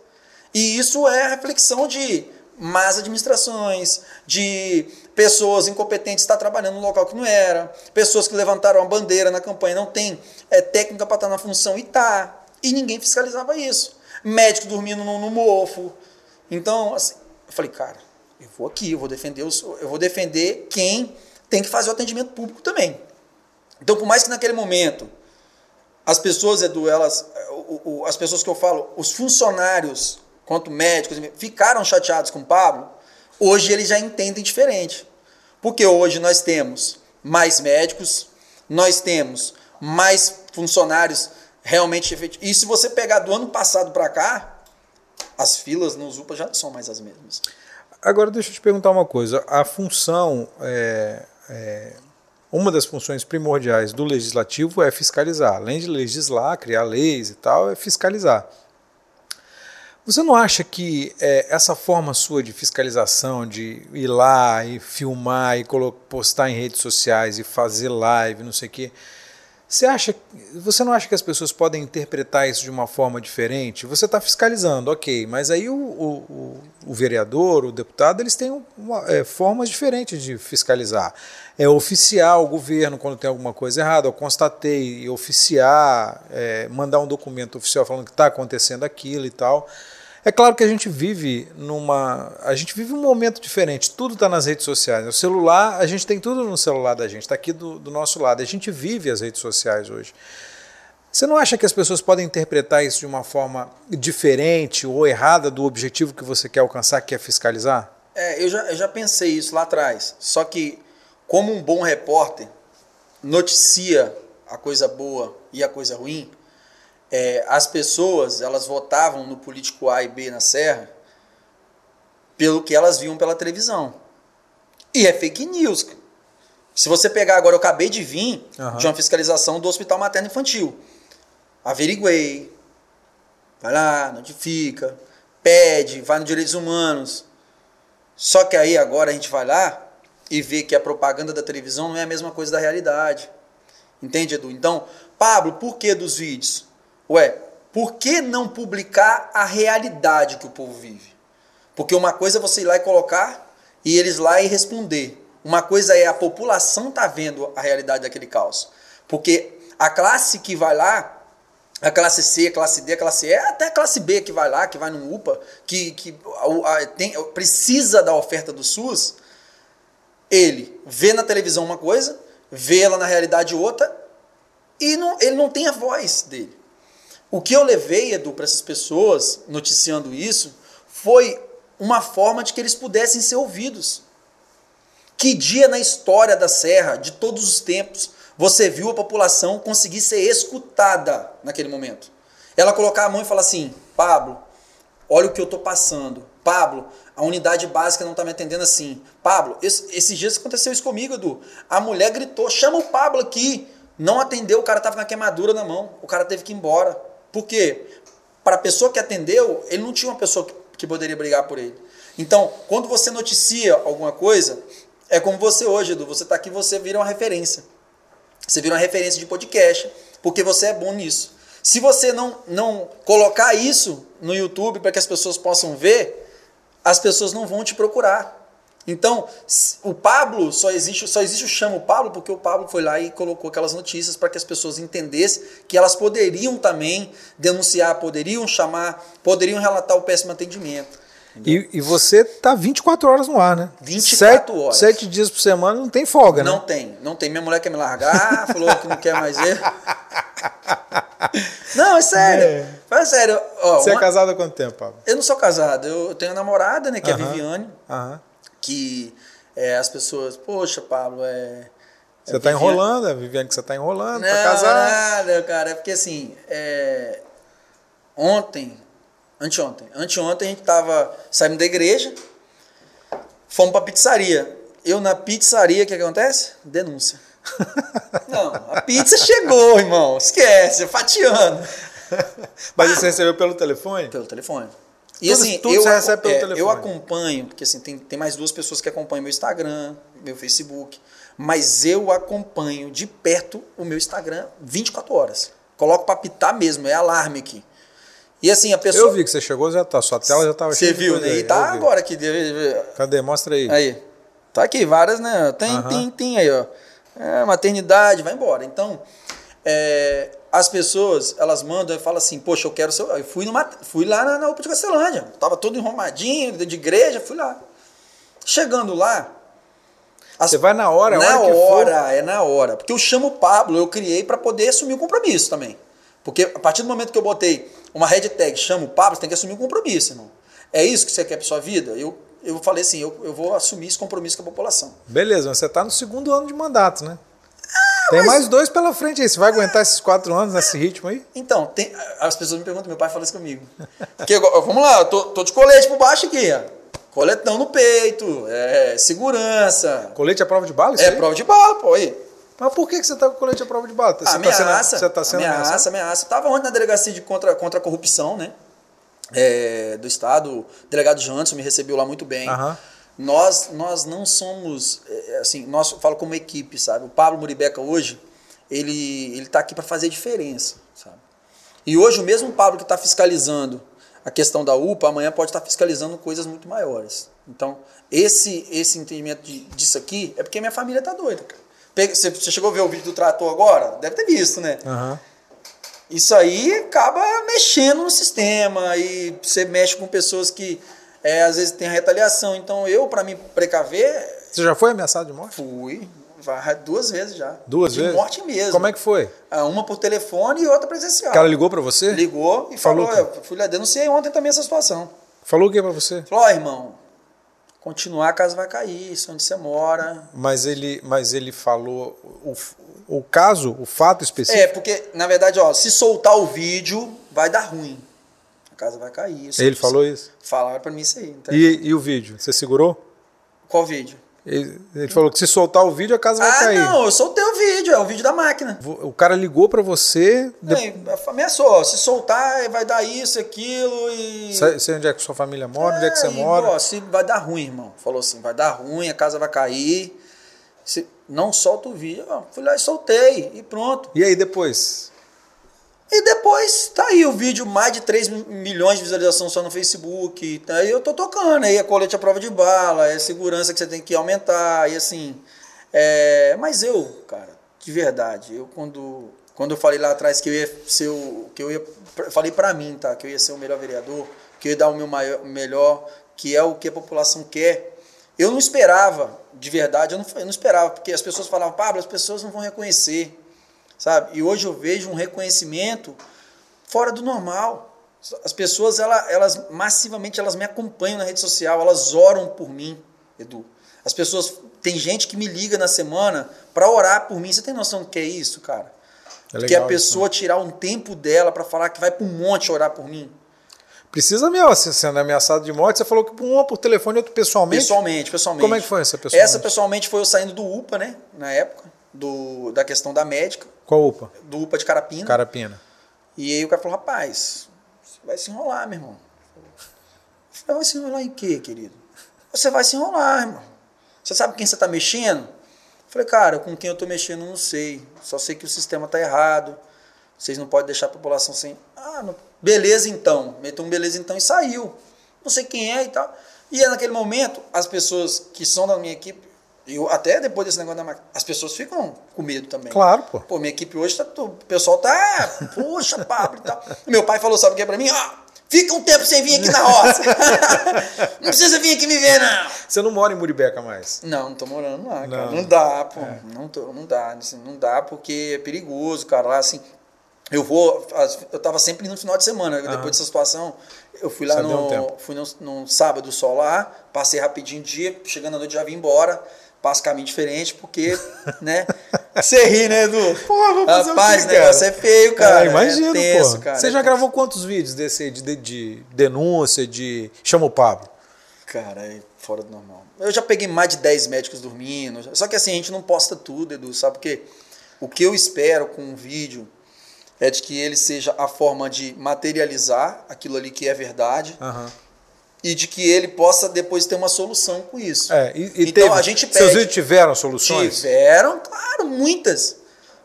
E isso é reflexão de más administrações, de pessoas incompetentes estar trabalhando no local que não era, pessoas que levantaram a bandeira na campanha não tem é, técnica para estar na função e tá. E ninguém fiscalizava isso. Médico dormindo no, no mofo. Então, assim, eu falei, cara, eu vou aqui, eu vou defender os, eu vou defender quem tem que fazer o atendimento público também. Então, por mais que naquele momento as pessoas, Edu, elas, o, o, as pessoas que eu falo, os funcionários quanto médicos, ficaram chateados com o Pablo, hoje eles já entendem diferente. Porque hoje nós temos mais médicos, nós temos mais funcionários realmente efetivos. E se você pegar do ano passado para cá, as filas nos UPA já não são mais as mesmas. Agora deixa eu te perguntar uma coisa. A função, é, é, uma das funções primordiais do legislativo é fiscalizar. Além de legislar, criar leis e tal, é fiscalizar. Você não acha que é, essa forma sua de fiscalização, de ir lá e filmar e postar em redes sociais e fazer live, não sei o quê, você acha, você não acha que as pessoas podem interpretar isso de uma forma diferente? Você está fiscalizando, ok, mas aí o, o, o, vereador, o deputado, eles têm uma, é, formas diferentes de fiscalizar. É oficiar o governo quando tem alguma coisa errada, eu constatei, oficiar, é, mandar um documento oficial falando que está acontecendo aquilo e tal. É claro que a gente vive numa. A gente vive um momento diferente, tudo está nas redes sociais. O celular, a gente tem tudo no celular da gente, está aqui do, do nosso lado. A gente vive as redes sociais hoje. Você não acha que as pessoas podem interpretar isso de uma forma diferente ou errada do objetivo que você quer alcançar, que é fiscalizar? É, eu já, eu já pensei isso lá atrás. Só que, como um bom repórter noticia a coisa boa e a coisa ruim, é, as pessoas elas votavam no político A e B na Serra pelo que elas viam pela televisão. E é fake news. Se você pegar agora, eu acabei de vir uhum. de uma fiscalização do Hospital Materno Infantil. Averiguei, vai lá, notifica, pede, vai no Direitos Humanos. Só que aí agora a gente vai lá e vê que a propaganda da televisão não é a mesma coisa da realidade. Entende, Edu? Então, Pablo, por que dos vídeos? Ué, por que não publicar a realidade que o povo vive? Porque uma coisa é você ir lá e colocar e eles lá e responder. Uma coisa é a população tá vendo a realidade daquele caos. Porque a classe que vai lá, a classe C, a classe D, a classe E, até a classe B que vai lá, que vai no UPA, que, que a, a, tem, precisa da oferta do SUS, ele vê na televisão uma coisa, vê ela na realidade outra, e não, ele não tem a voz dele. O que eu levei, Edu, para essas pessoas, noticiando isso, foi uma forma de que eles pudessem ser ouvidos. Que dia na história da Serra, de todos os tempos, você viu a população conseguir ser escutada naquele momento? Ela colocar a mão e falar assim: Pablo, olha o que eu estou passando. Pablo, a unidade básica não está me atendendo assim. Pablo, esse, esses dias aconteceu isso comigo, Edu. A mulher gritou: chama o Pablo aqui. Não atendeu, o cara estava com a queimadura na mão. O cara teve que ir embora. Porque para a pessoa que atendeu, ele não tinha uma pessoa que, poderia brigar por ele. Então, quando você noticia alguma coisa, É como você hoje, Edu. Você tá aqui, você vira uma referência. Você vira uma referência de podcast, porque você é bom nisso. Se você não, não colocar isso no YouTube para que as pessoas possam ver, as pessoas não vão te procurar. Então, o Pablo só existe, só existe o chamo Pablo porque o Pablo foi lá e colocou aquelas notícias para que as pessoas entendessem que elas poderiam também denunciar, poderiam chamar, poderiam relatar o péssimo atendimento. E, e, você tá 24 horas no ar, né? 24 sete, horas. Sete dias por semana não tem folga, não né? Não tem, não tem. Minha mulher quer me largar, falou que não quer mais ver. Não, é sério. É. Fala sério. Ó, você é uma... é casado há quanto tempo, Pablo? Eu não sou casado. Eu tenho uma namorada, né, que uh -huh. é a Viviane. Uh -huh. Que é, as pessoas, poxa, Pablo, é. Você está enrolando, é Viviane que você está enrolando não, para casar. Nada, cara. É porque assim, é... ontem Anteontem. Anteontem a gente tava saindo da igreja, fomos pra pizzaria. Eu na pizzaria, o que acontece? Denúncia. Não, a pizza chegou, irmão. Esquece, fatiando. Mas você recebeu pelo telefone? Pelo telefone. E tudo, assim, tudo eu, você recebe pelo é, telefone. eu acompanho, porque assim, tem, tem mais duas pessoas que acompanham meu Instagram, meu Facebook, mas eu acompanho de perto o meu Instagram 24 horas. Coloco pra pitar mesmo, é alarme aqui. E assim, a pessoa. Eu vi que você chegou, já tá. Sua tela já tava Você viu, né? E tá agora aqui. Cadê? Mostra aí. Aí. Tá aqui, várias, né? Tem, tem, tem aí, ó. É, maternidade, vai embora. Então, é, as pessoas, elas mandam e falam assim, poxa, eu quero seu. Eu fui, numa, fui lá na, na UPA de Castelândia. Tava todo enromadinho, de igreja, fui lá. Chegando lá. As... Você vai na hora, Na hora, hora é na hora. Porque eu chamo o Pablo, eu criei para poder assumir o compromisso também. Porque a partir do momento que eu botei uma hashtag chama o Pablo, você tem que assumir um compromisso, irmão. É isso que você quer para sua vida? Eu, eu falei assim, eu, eu vou assumir esse compromisso com a população. Beleza, mas você está no segundo ano de mandato, né? Ah, tem mas... mais dois pela frente aí. Você vai aguentar esses quatro anos nesse ritmo aí? Então, tem, as pessoas me perguntam, meu pai fala isso comigo. Porque, vamos lá, eu tô, tô de colete por baixo aqui, ó. Coletão no peito, é, segurança. Colete é prova de bala? é aí? prova de bala, pô. Aí. Mas por que você está com colete à prova de bala? Você ameaça, tá sendo, você tá sendo ameaça, ameaça. ameaça. Estava ontem na delegacia de contra, contra a corrupção, né? É, do Estado. O delegado Janson me recebeu lá muito bem. Uhum. Nós, nós não somos, é, assim, nós falo como equipe, sabe? O Pablo Muribeca hoje, ele ele está aqui para fazer diferença, sabe? E hoje o mesmo Pablo que está fiscalizando a questão da UPA, amanhã pode estar tá fiscalizando coisas muito maiores. Então, esse esse entendimento de, disso aqui é porque minha família está doida, cara. Você chegou a ver o vídeo do trator agora? Deve ter visto, né? Uhum. Isso aí acaba mexendo no sistema e você mexe com pessoas que é, às vezes tem retaliação. Então eu, para me precaver. Você já foi ameaçado de morte? Fui. Duas vezes já. Duas de vezes? De morte mesmo. Como é que foi? Ah, uma por telefone e outra presencial. O cara ligou para você? Ligou e falou. falou eu fui lá, denunciei ontem também essa situação. Falou o que para você? Falou, oh, irmão, continuar a casa vai cair, isso é onde você mora. Mas ele, mas ele falou o, o caso, o fato específico? É, porque, na verdade, ó, se soltar o vídeo, vai dar ruim. A casa vai cair. Ele falou isso? Falaram pra mim isso aí. Então... E, e o vídeo? Você segurou? Qual vídeo? Ele, ele, falou que se soltar o vídeo a casa vai ah, cair. Ah, não, eu soltei o vídeo, é o vídeo da máquina. O cara ligou para você. De... ameaçou, se soltar vai dar isso, aquilo e. Sei onde é que sua família mora, é, onde é que você e, mora. Ó, se vai dar ruim, irmão. Falou assim: vai dar ruim, a casa vai cair. Se não solta o vídeo. Eu fui lá e soltei e pronto. E aí depois? E depois tá aí o vídeo, mais de 3 milhões de visualizações só no Facebook. Aí eu tô tocando, aí a colete à prova de bala, é segurança que você tem que aumentar, e assim. É, mas eu, cara, de verdade, eu quando, quando eu falei lá atrás que eu ia ser o. que eu ia. Falei para mim, tá? Que eu ia ser o melhor vereador, que eu ia dar o meu maior, melhor, que é o que a população quer. Eu não esperava, de verdade, eu não, eu não esperava, porque as pessoas falavam, Pablo, as pessoas não vão reconhecer sabe? E hoje eu vejo um reconhecimento fora do normal. As pessoas, elas, elas massivamente, elas me acompanham na rede social, elas oram por mim, Edu. As pessoas, tem gente que me liga na semana para orar por mim. Você tem noção do que é isso, cara? É legal, que a pessoa isso. tirar um tempo dela para falar que vai para um monte orar por mim. Precisa mesmo, sendo ameaçado de morte. Você falou que um por telefone e outro pessoalmente. Pessoalmente, pessoalmente. Como é que foi essa pessoalmente? Essa pessoalmente foi eu saindo do UPA, né? Na época, do, da questão da médica. Qual UPA? Do UPA de Carapina. Carapina. E aí o cara falou, rapaz, você vai se enrolar, meu irmão. Eu falei, vai se enrolar em quê, querido? Você vai se enrolar, irmão. Você sabe quem você está mexendo? Falei, cara, com quem eu estou mexendo não sei. Só sei que o sistema está errado. Vocês não podem deixar a população sem. Ah, não... beleza então. Meteu um beleza então e saiu. Não sei quem é e tal. E é naquele momento, as pessoas que são da minha equipe, eu até depois desse negócio da máquina, as pessoas ficam com medo também. Claro, pô. Pô, minha equipe hoje tá. O pessoal tá. Poxa, Pablo e tal. Meu pai falou, sabe o que é pra mim? Ah, fica um tempo sem vir aqui na roça. não precisa vir aqui me ver, não. Você não mora em Muribeca mais? Não, não tô morando lá, cara. Não, não dá, pô. É. Não, tô, não dá. Assim, não dá porque é perigoso, cara. Lá assim. Eu vou. Eu tava sempre no final de semana. Uhum. Depois dessa situação, eu fui lá no. Um fui no, no sábado só lá, passei rapidinho o dia, chegando à noite já vim embora passa caminho diferente, porque, né? Você ri, né, Edu? Porra, vou fazer Rapaz, o quê, negócio é feio, cara. É, imagina, é tenso, cara. Você é já tenso. gravou quantos vídeos desse de, de, de, denúncia, de. Chama o Pablo? Cara, é fora do normal. Eu já peguei mais de 10 médicos dormindo. Só que assim, a gente não posta tudo, Edu, sabe? Porque o que eu espero com um vídeo é de que ele seja a forma de materializar aquilo ali que é verdade. Uhum e de que ele possa depois ter uma solução com isso. É, e, e então teve, a gente pede. Seus vídeos tiveram soluções? Tiveram, claro, muitas.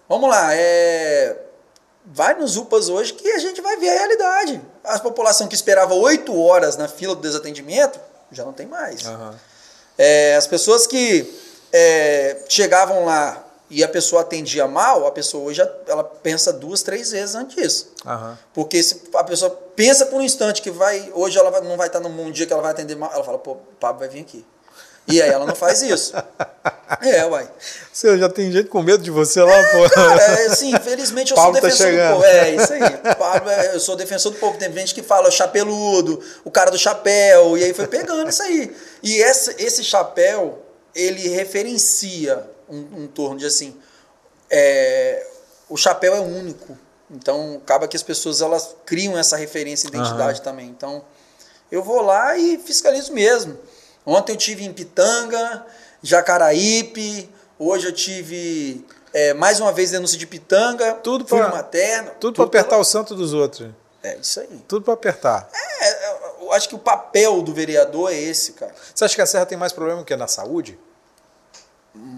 Vamos lá, é, vai nos UPAs hoje que a gente vai ver a realidade. A população que esperava oito horas na fila do desatendimento já não tem mais. Uhum. É, as pessoas que é, chegavam lá e a pessoa atendia mal, a pessoa hoje ela pensa duas, três vezes antes disso. Uhum. Porque se a pessoa pensa por um instante que vai, hoje ela não vai estar num dia que ela vai atender mal, ela fala, pô, o Pablo vai vir aqui. E aí ela não faz isso. é, uai. Você já tem gente com medo de você lá, é, pô. Cara, é, assim, infelizmente eu Pablo sou defensor tá do povo. É, isso aí. Pablo, é, eu sou defensor do povo. Tem gente que fala o chapeludo, o cara do chapéu, e aí foi pegando isso aí. E essa, esse chapéu, ele referencia um, um torno de assim, é, o chapéu é único. Então, acaba que as pessoas elas criam essa referência identidade uhum. também. Então, eu vou lá e fiscalizo mesmo. Ontem eu tive em Pitanga, Jacaraípe, hoje eu tive é, mais uma vez denúncia de Pitanga, tudo para materno. Tudo, tudo para apertar pra... o santo dos outros. É isso aí. Tudo para apertar. É, eu acho que o papel do vereador é esse, cara. Você acha que a Serra tem mais problema que na saúde?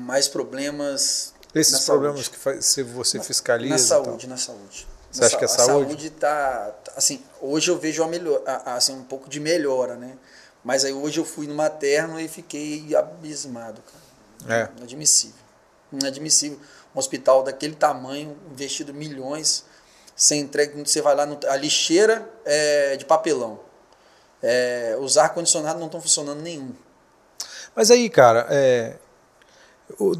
Mais problemas esses problemas saúde. que faz, se você fiscaliza. Na saúde, na saúde. Você na acha que é saúde? A saúde está. Assim, hoje eu vejo a melhor, assim, um pouco de melhora, né? Mas aí hoje eu fui no materno e fiquei abismado, cara. É. Inadmissível. Inadmissível. Um hospital daquele tamanho, investido milhões, sem entrega, você vai lá, no, a lixeira é de papelão. É, os ar-condicionados não estão funcionando nenhum. Mas aí, cara, é,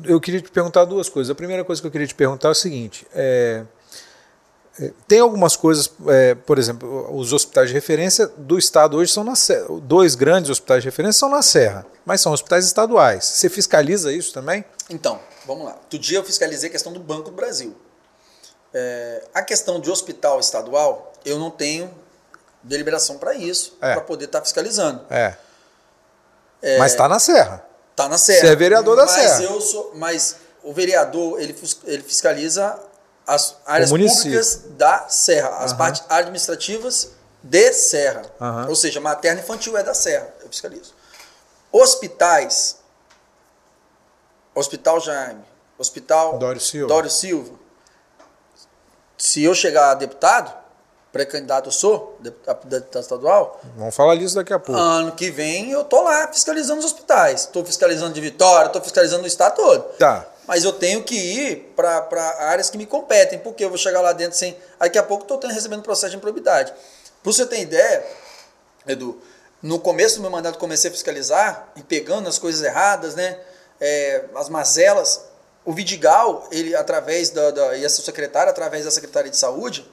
eu queria te perguntar duas coisas. A primeira coisa que eu queria te perguntar é o seguinte: é, é, tem algumas coisas, é, por exemplo, os hospitais de referência do estado hoje são na Serra. Dois grandes hospitais de referência são na Serra, mas são hospitais estaduais. Você fiscaliza isso também? Então, vamos lá. Outro dia eu fiscalizei a questão do Banco do Brasil. É, a questão de hospital estadual, eu não tenho deliberação para isso, é. para poder estar tá fiscalizando. É. é. Mas está na Serra. Tá na Serra. Você é vereador da mas Serra. Eu sou, mas o vereador, ele, ele fiscaliza as áreas públicas da Serra, as uhum. partes administrativas de Serra. Uhum. Ou seja, materno infantil é da Serra, eu fiscalizo. Hospitais, Hospital Jaime, Hospital Dório Silva. Dório Silva. Se eu chegar a deputado, pré-candidato sou, deputado estadual. Vamos falar disso daqui a pouco. Ano que vem eu tô lá fiscalizando os hospitais. Estou fiscalizando de Vitória, estou fiscalizando o estado todo. Tá. Mas eu tenho que ir para áreas que me competem, porque eu vou chegar lá dentro sem. Daqui a pouco estou recebendo processo de improbidade. Para você ter ideia, Edu, no começo do meu mandato comecei a fiscalizar e pegando as coisas erradas, né? É, as mazelas. O Vidigal, ele através da, da e essa secretária, através da Secretaria de Saúde,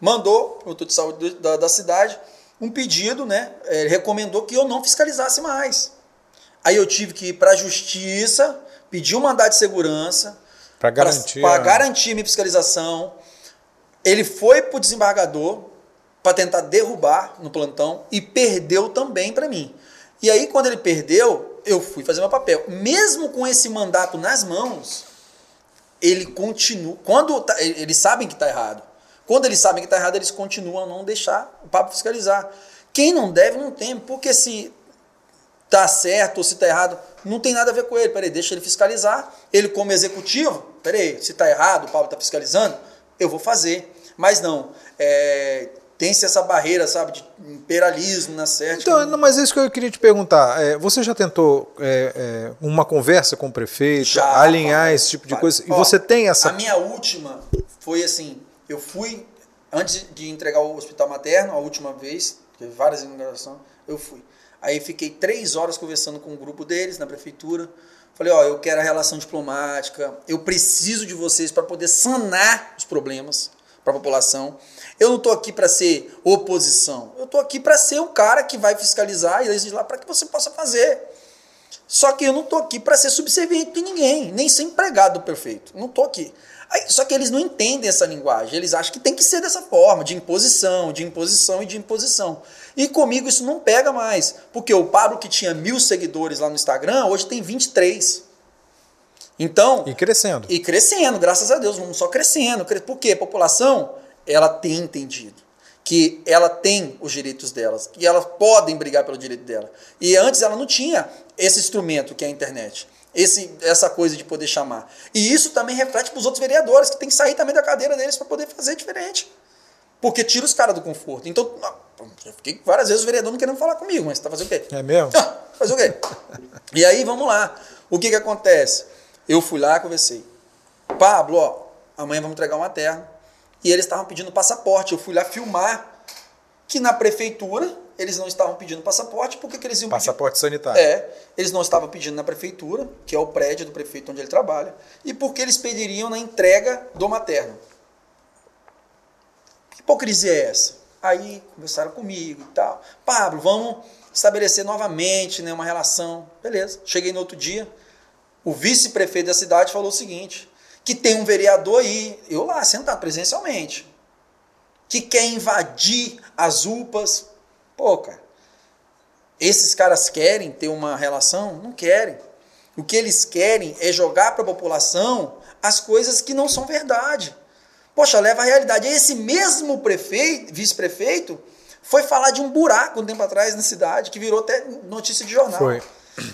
mandou para o de saúde da, da, cidade um pedido, né? Ele recomendou que eu não fiscalizasse mais. Aí eu tive que ir para a justiça, pedir um mandado de segurança para garantir, pra, garantir minha fiscalização. Ele foi para o desembargador para tentar derrubar no plantão e perdeu também para mim. E aí, quando ele perdeu, eu fui fazer meu papel. Mesmo com esse mandato nas mãos, ele continua. Quando tá, eles sabem que está errado, quando eles sabem que está errado, eles continuam a não deixar o papo fiscalizar. Quem não deve, não teme, porque se está certo ou se está errado, não tem nada a ver com ele. Peraí, deixa ele fiscalizar. Ele, como executivo, peraí, se está errado, o Pablo está fiscalizando, eu vou fazer. Mas não. É, tem-se essa barreira, sabe, de imperialismo na certa. Então, não, mas é isso que eu queria te perguntar. É, você já tentou é, é, uma conversa com o prefeito, já, alinhar esse tipo de coisa? E você tem essa. A minha última foi assim: eu fui, antes de entregar o hospital materno, a última vez, teve várias inaugurações, eu fui. Aí fiquei três horas conversando com um grupo deles na prefeitura. Falei, ó, eu quero a relação diplomática, eu preciso de vocês para poder sanar os problemas para a população. Eu não estou aqui para ser oposição. Eu estou aqui para ser um cara que vai fiscalizar e legislar para que você possa fazer. Só que eu não estou aqui para ser subserviente de ninguém, nem ser empregado perfeito. Não estou aqui. Aí, só que eles não entendem essa linguagem. Eles acham que tem que ser dessa forma, de imposição, de imposição e de imposição. E comigo isso não pega mais. Porque o Pablo, que tinha mil seguidores lá no Instagram, hoje tem 23. Então. E crescendo. E crescendo, graças a Deus, não só crescendo. Por quê? A população ela tem entendido que ela tem os direitos delas, que elas podem brigar pelo direito dela. E antes ela não tinha esse instrumento que é a internet, esse, essa coisa de poder chamar. E isso também reflete para os outros vereadores, que tem que sair também da cadeira deles para poder fazer diferente. Porque tira os caras do conforto. Então, eu fiquei várias vezes o vereador não querendo falar comigo, mas tá fazendo o quê? É mesmo? Ah, fazer o quê? e aí, vamos lá. O que que acontece? Eu fui lá, conversei. Pablo, ó, amanhã vamos entregar uma terra e eles estavam pedindo passaporte. Eu fui lá filmar que na prefeitura eles não estavam pedindo passaporte, porque que eles iam Passaporte pedir? sanitário. É, eles não estavam pedindo na prefeitura, que é o prédio do prefeito onde ele trabalha, e porque eles pediriam na entrega do materno. Que hipocrisia é essa? Aí conversaram comigo e tal. Pablo, vamos estabelecer novamente né, uma relação. Beleza. Cheguei no outro dia, o vice-prefeito da cidade falou o seguinte: que tem um vereador aí, eu lá sentado presencialmente, que quer invadir as UPAs. Pô, cara, esses caras querem ter uma relação? Não querem. O que eles querem é jogar para a população as coisas que não são verdade. Poxa, leva a realidade. Esse mesmo prefeito, vice-prefeito, foi falar de um buraco um tempo atrás na cidade, que virou até notícia de jornal. Foi.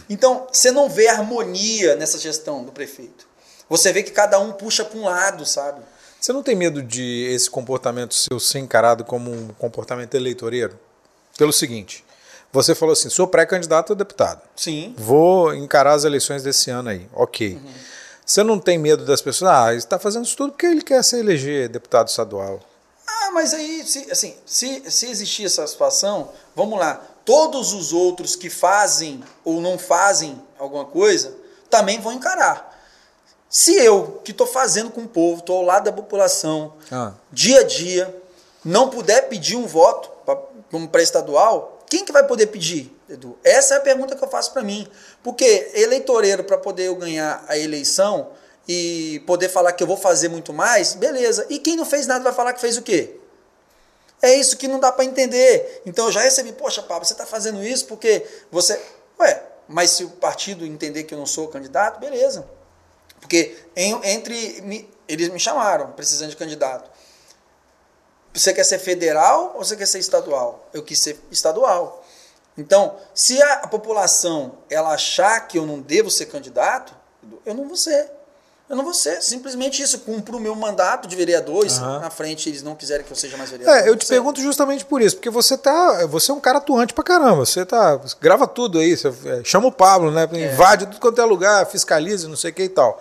Então, você não vê harmonia nessa gestão do prefeito. Você vê que cada um puxa para um lado, sabe? Você não tem medo de esse comportamento seu ser encarado como um comportamento eleitoreiro? Pelo seguinte, você falou assim, sou pré-candidato a deputado. Sim. Vou encarar as eleições desse ano aí. Ok. Uhum. Você não tem medo das pessoas? Ah, ele está fazendo isso tudo porque ele quer se eleger deputado estadual. Ah, mas aí, se, assim, se, se existir essa situação, vamos lá. Todos os outros que fazem ou não fazem alguma coisa também vão encarar. Se eu, que estou fazendo com o povo, estou ao lado da população, ah. dia a dia, não puder pedir um voto como pré-estadual, quem que vai poder pedir, Edu? Essa é a pergunta que eu faço para mim. Porque eleitoreiro, para poder eu ganhar a eleição e poder falar que eu vou fazer muito mais, beleza. E quem não fez nada vai falar que fez o quê? É isso que não dá para entender. Então eu já recebi, poxa, Pablo, você está fazendo isso porque você. Ué, mas se o partido entender que eu não sou candidato, beleza. Porque em, entre. Me, eles me chamaram, precisando de candidato. Você quer ser federal ou você quer ser estadual? Eu quis ser estadual. Então, se a, a população ela achar que eu não devo ser candidato, eu não vou ser. Eu não vou ser. Simplesmente isso. Cumpro o meu mandato de vereador. Uhum. na frente eles não quiserem que eu seja mais vereador. É, eu te pergunto justamente por isso, porque você tá. Você é um cara atuante pra caramba. Você tá. Grava tudo aí. Você é, chama o Pablo, né? É. Invade tudo quanto é lugar, fiscaliza, não sei o que e tal.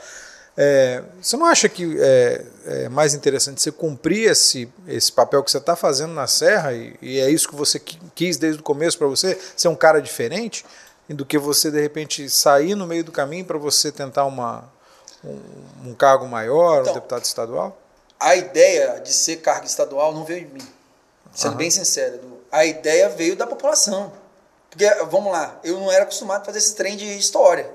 É, você não acha que é, é, mais interessante você cumprir esse, esse papel que você está fazendo na Serra, e, e, é isso que você quis desde o começo para você, ser um cara diferente, do que você de repente sair no meio do caminho para você tentar uma, um, um cargo maior, então, um deputado estadual? A ideia de ser cargo estadual não veio de mim. Sendo uhum. bem sincero, a ideia veio da população. Porque, vamos lá, eu não era acostumado a fazer esse trem de história.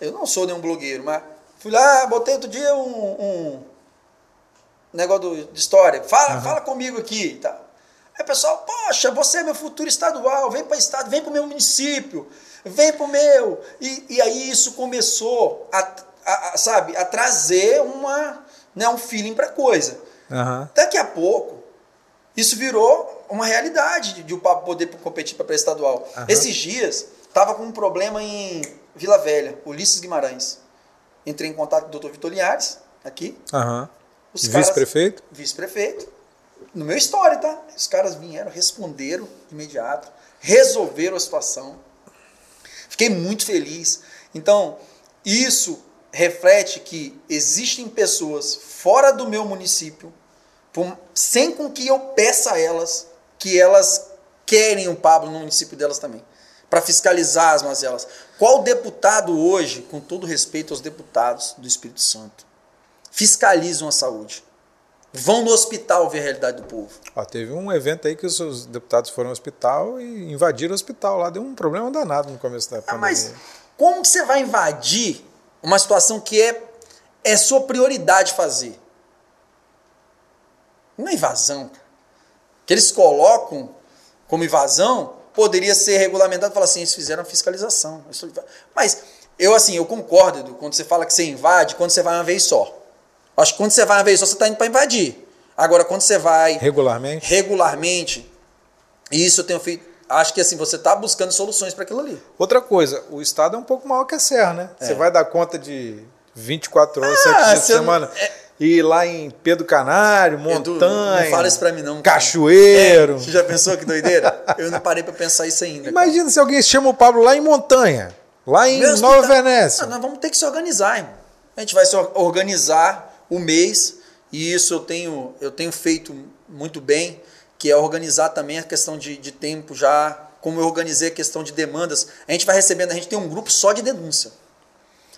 Eu não sou nenhum blogueiro, mas Fui lá, botei outro dia um, um negócio de história. Fala, uhum. fala comigo aqui. Tá. Aí o pessoal, poxa, você é meu futuro estadual, vem para o estado, vem para o meu município, vem para o meu. E, e aí isso começou a, a, a, sabe, a trazer uma, né, um feeling para coisa. Uhum. Daqui a pouco, isso virou uma realidade de, de o Papo poder competir para estadual. Uhum. Esses dias, tava com um problema em Vila Velha, Ulisses Guimarães. Entrei em contato com o doutor Vitor Linhares, aqui. Uhum. Vice-prefeito? Vice-prefeito. No meu história, tá? Os caras vieram, responderam de imediato, resolveram a situação. Fiquei muito feliz. Então, isso reflete que existem pessoas fora do meu município, sem com que eu peça a elas que elas querem o Pablo no município delas também, para fiscalizar as mazelas. Qual deputado hoje, com todo respeito aos deputados do Espírito Santo, fiscalizam a saúde? Vão no hospital ver a realidade do povo. Ó, teve um evento aí que os deputados foram ao hospital e invadiram o hospital lá. Deu um problema danado no começo da pandemia. Ah, mas como que você vai invadir uma situação que é, é sua prioridade fazer. Não é invasão. Que eles colocam como invasão poderia ser regulamentado e falar assim, eles fizeram fiscalização. Mas eu assim, eu concordo, Edu, quando você fala que você invade, quando você vai uma vez só. Acho que quando você vai uma vez só, você está indo para invadir. Agora, quando você vai. Regularmente? Regularmente. Isso eu tenho feito acho que assim, você está buscando soluções para aquilo ali. Outra coisa, o estado é um pouco maior que a serra, né? É. Você vai dar conta de 24 horas, ah, 7 dias por semana. É... E lá em Pedro Canário, montanha. Edu, não fala isso pra mim, não. Cachoeiro. É, você já pensou que doideira? Eu não parei para pensar isso ainda. Imagina cara. se alguém chama o Pablo lá em montanha, lá em Meu Nova hospital... Venécia. Não, nós vamos ter que se organizar, irmão. A gente vai se organizar o mês, e isso eu tenho, eu tenho feito muito bem que é organizar também a questão de, de tempo já, como eu organizei a questão de demandas. A gente vai recebendo, a gente tem um grupo só de denúncia.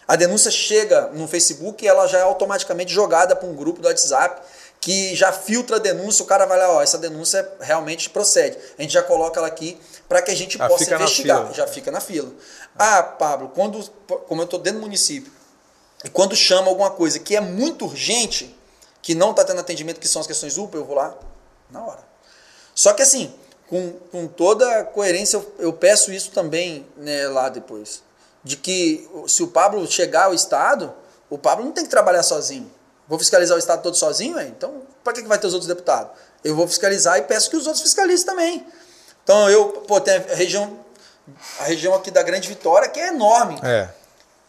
A denúncia chega no Facebook e ela já é automaticamente jogada para um grupo do WhatsApp que já filtra a denúncia, o cara vai lá, ó, essa denúncia realmente procede. A gente já coloca ela aqui para que a gente já possa investigar. Já fica na fila. Ah, Pablo, quando, como eu estou dentro do município, e quando chama alguma coisa que é muito urgente, que não está tendo atendimento, que são as questões UPA, eu vou lá na hora. Só que assim, com, com toda a coerência, eu, eu peço isso também né, lá depois. De que se o Pablo chegar ao Estado, o Pablo não tem que trabalhar sozinho. Vou fiscalizar o Estado todo sozinho, hein? então para que, que vai ter os outros deputados? Eu vou fiscalizar e peço que os outros fiscalizem também. Então eu, pô, tem a região, a região aqui da Grande Vitória que é enorme. É.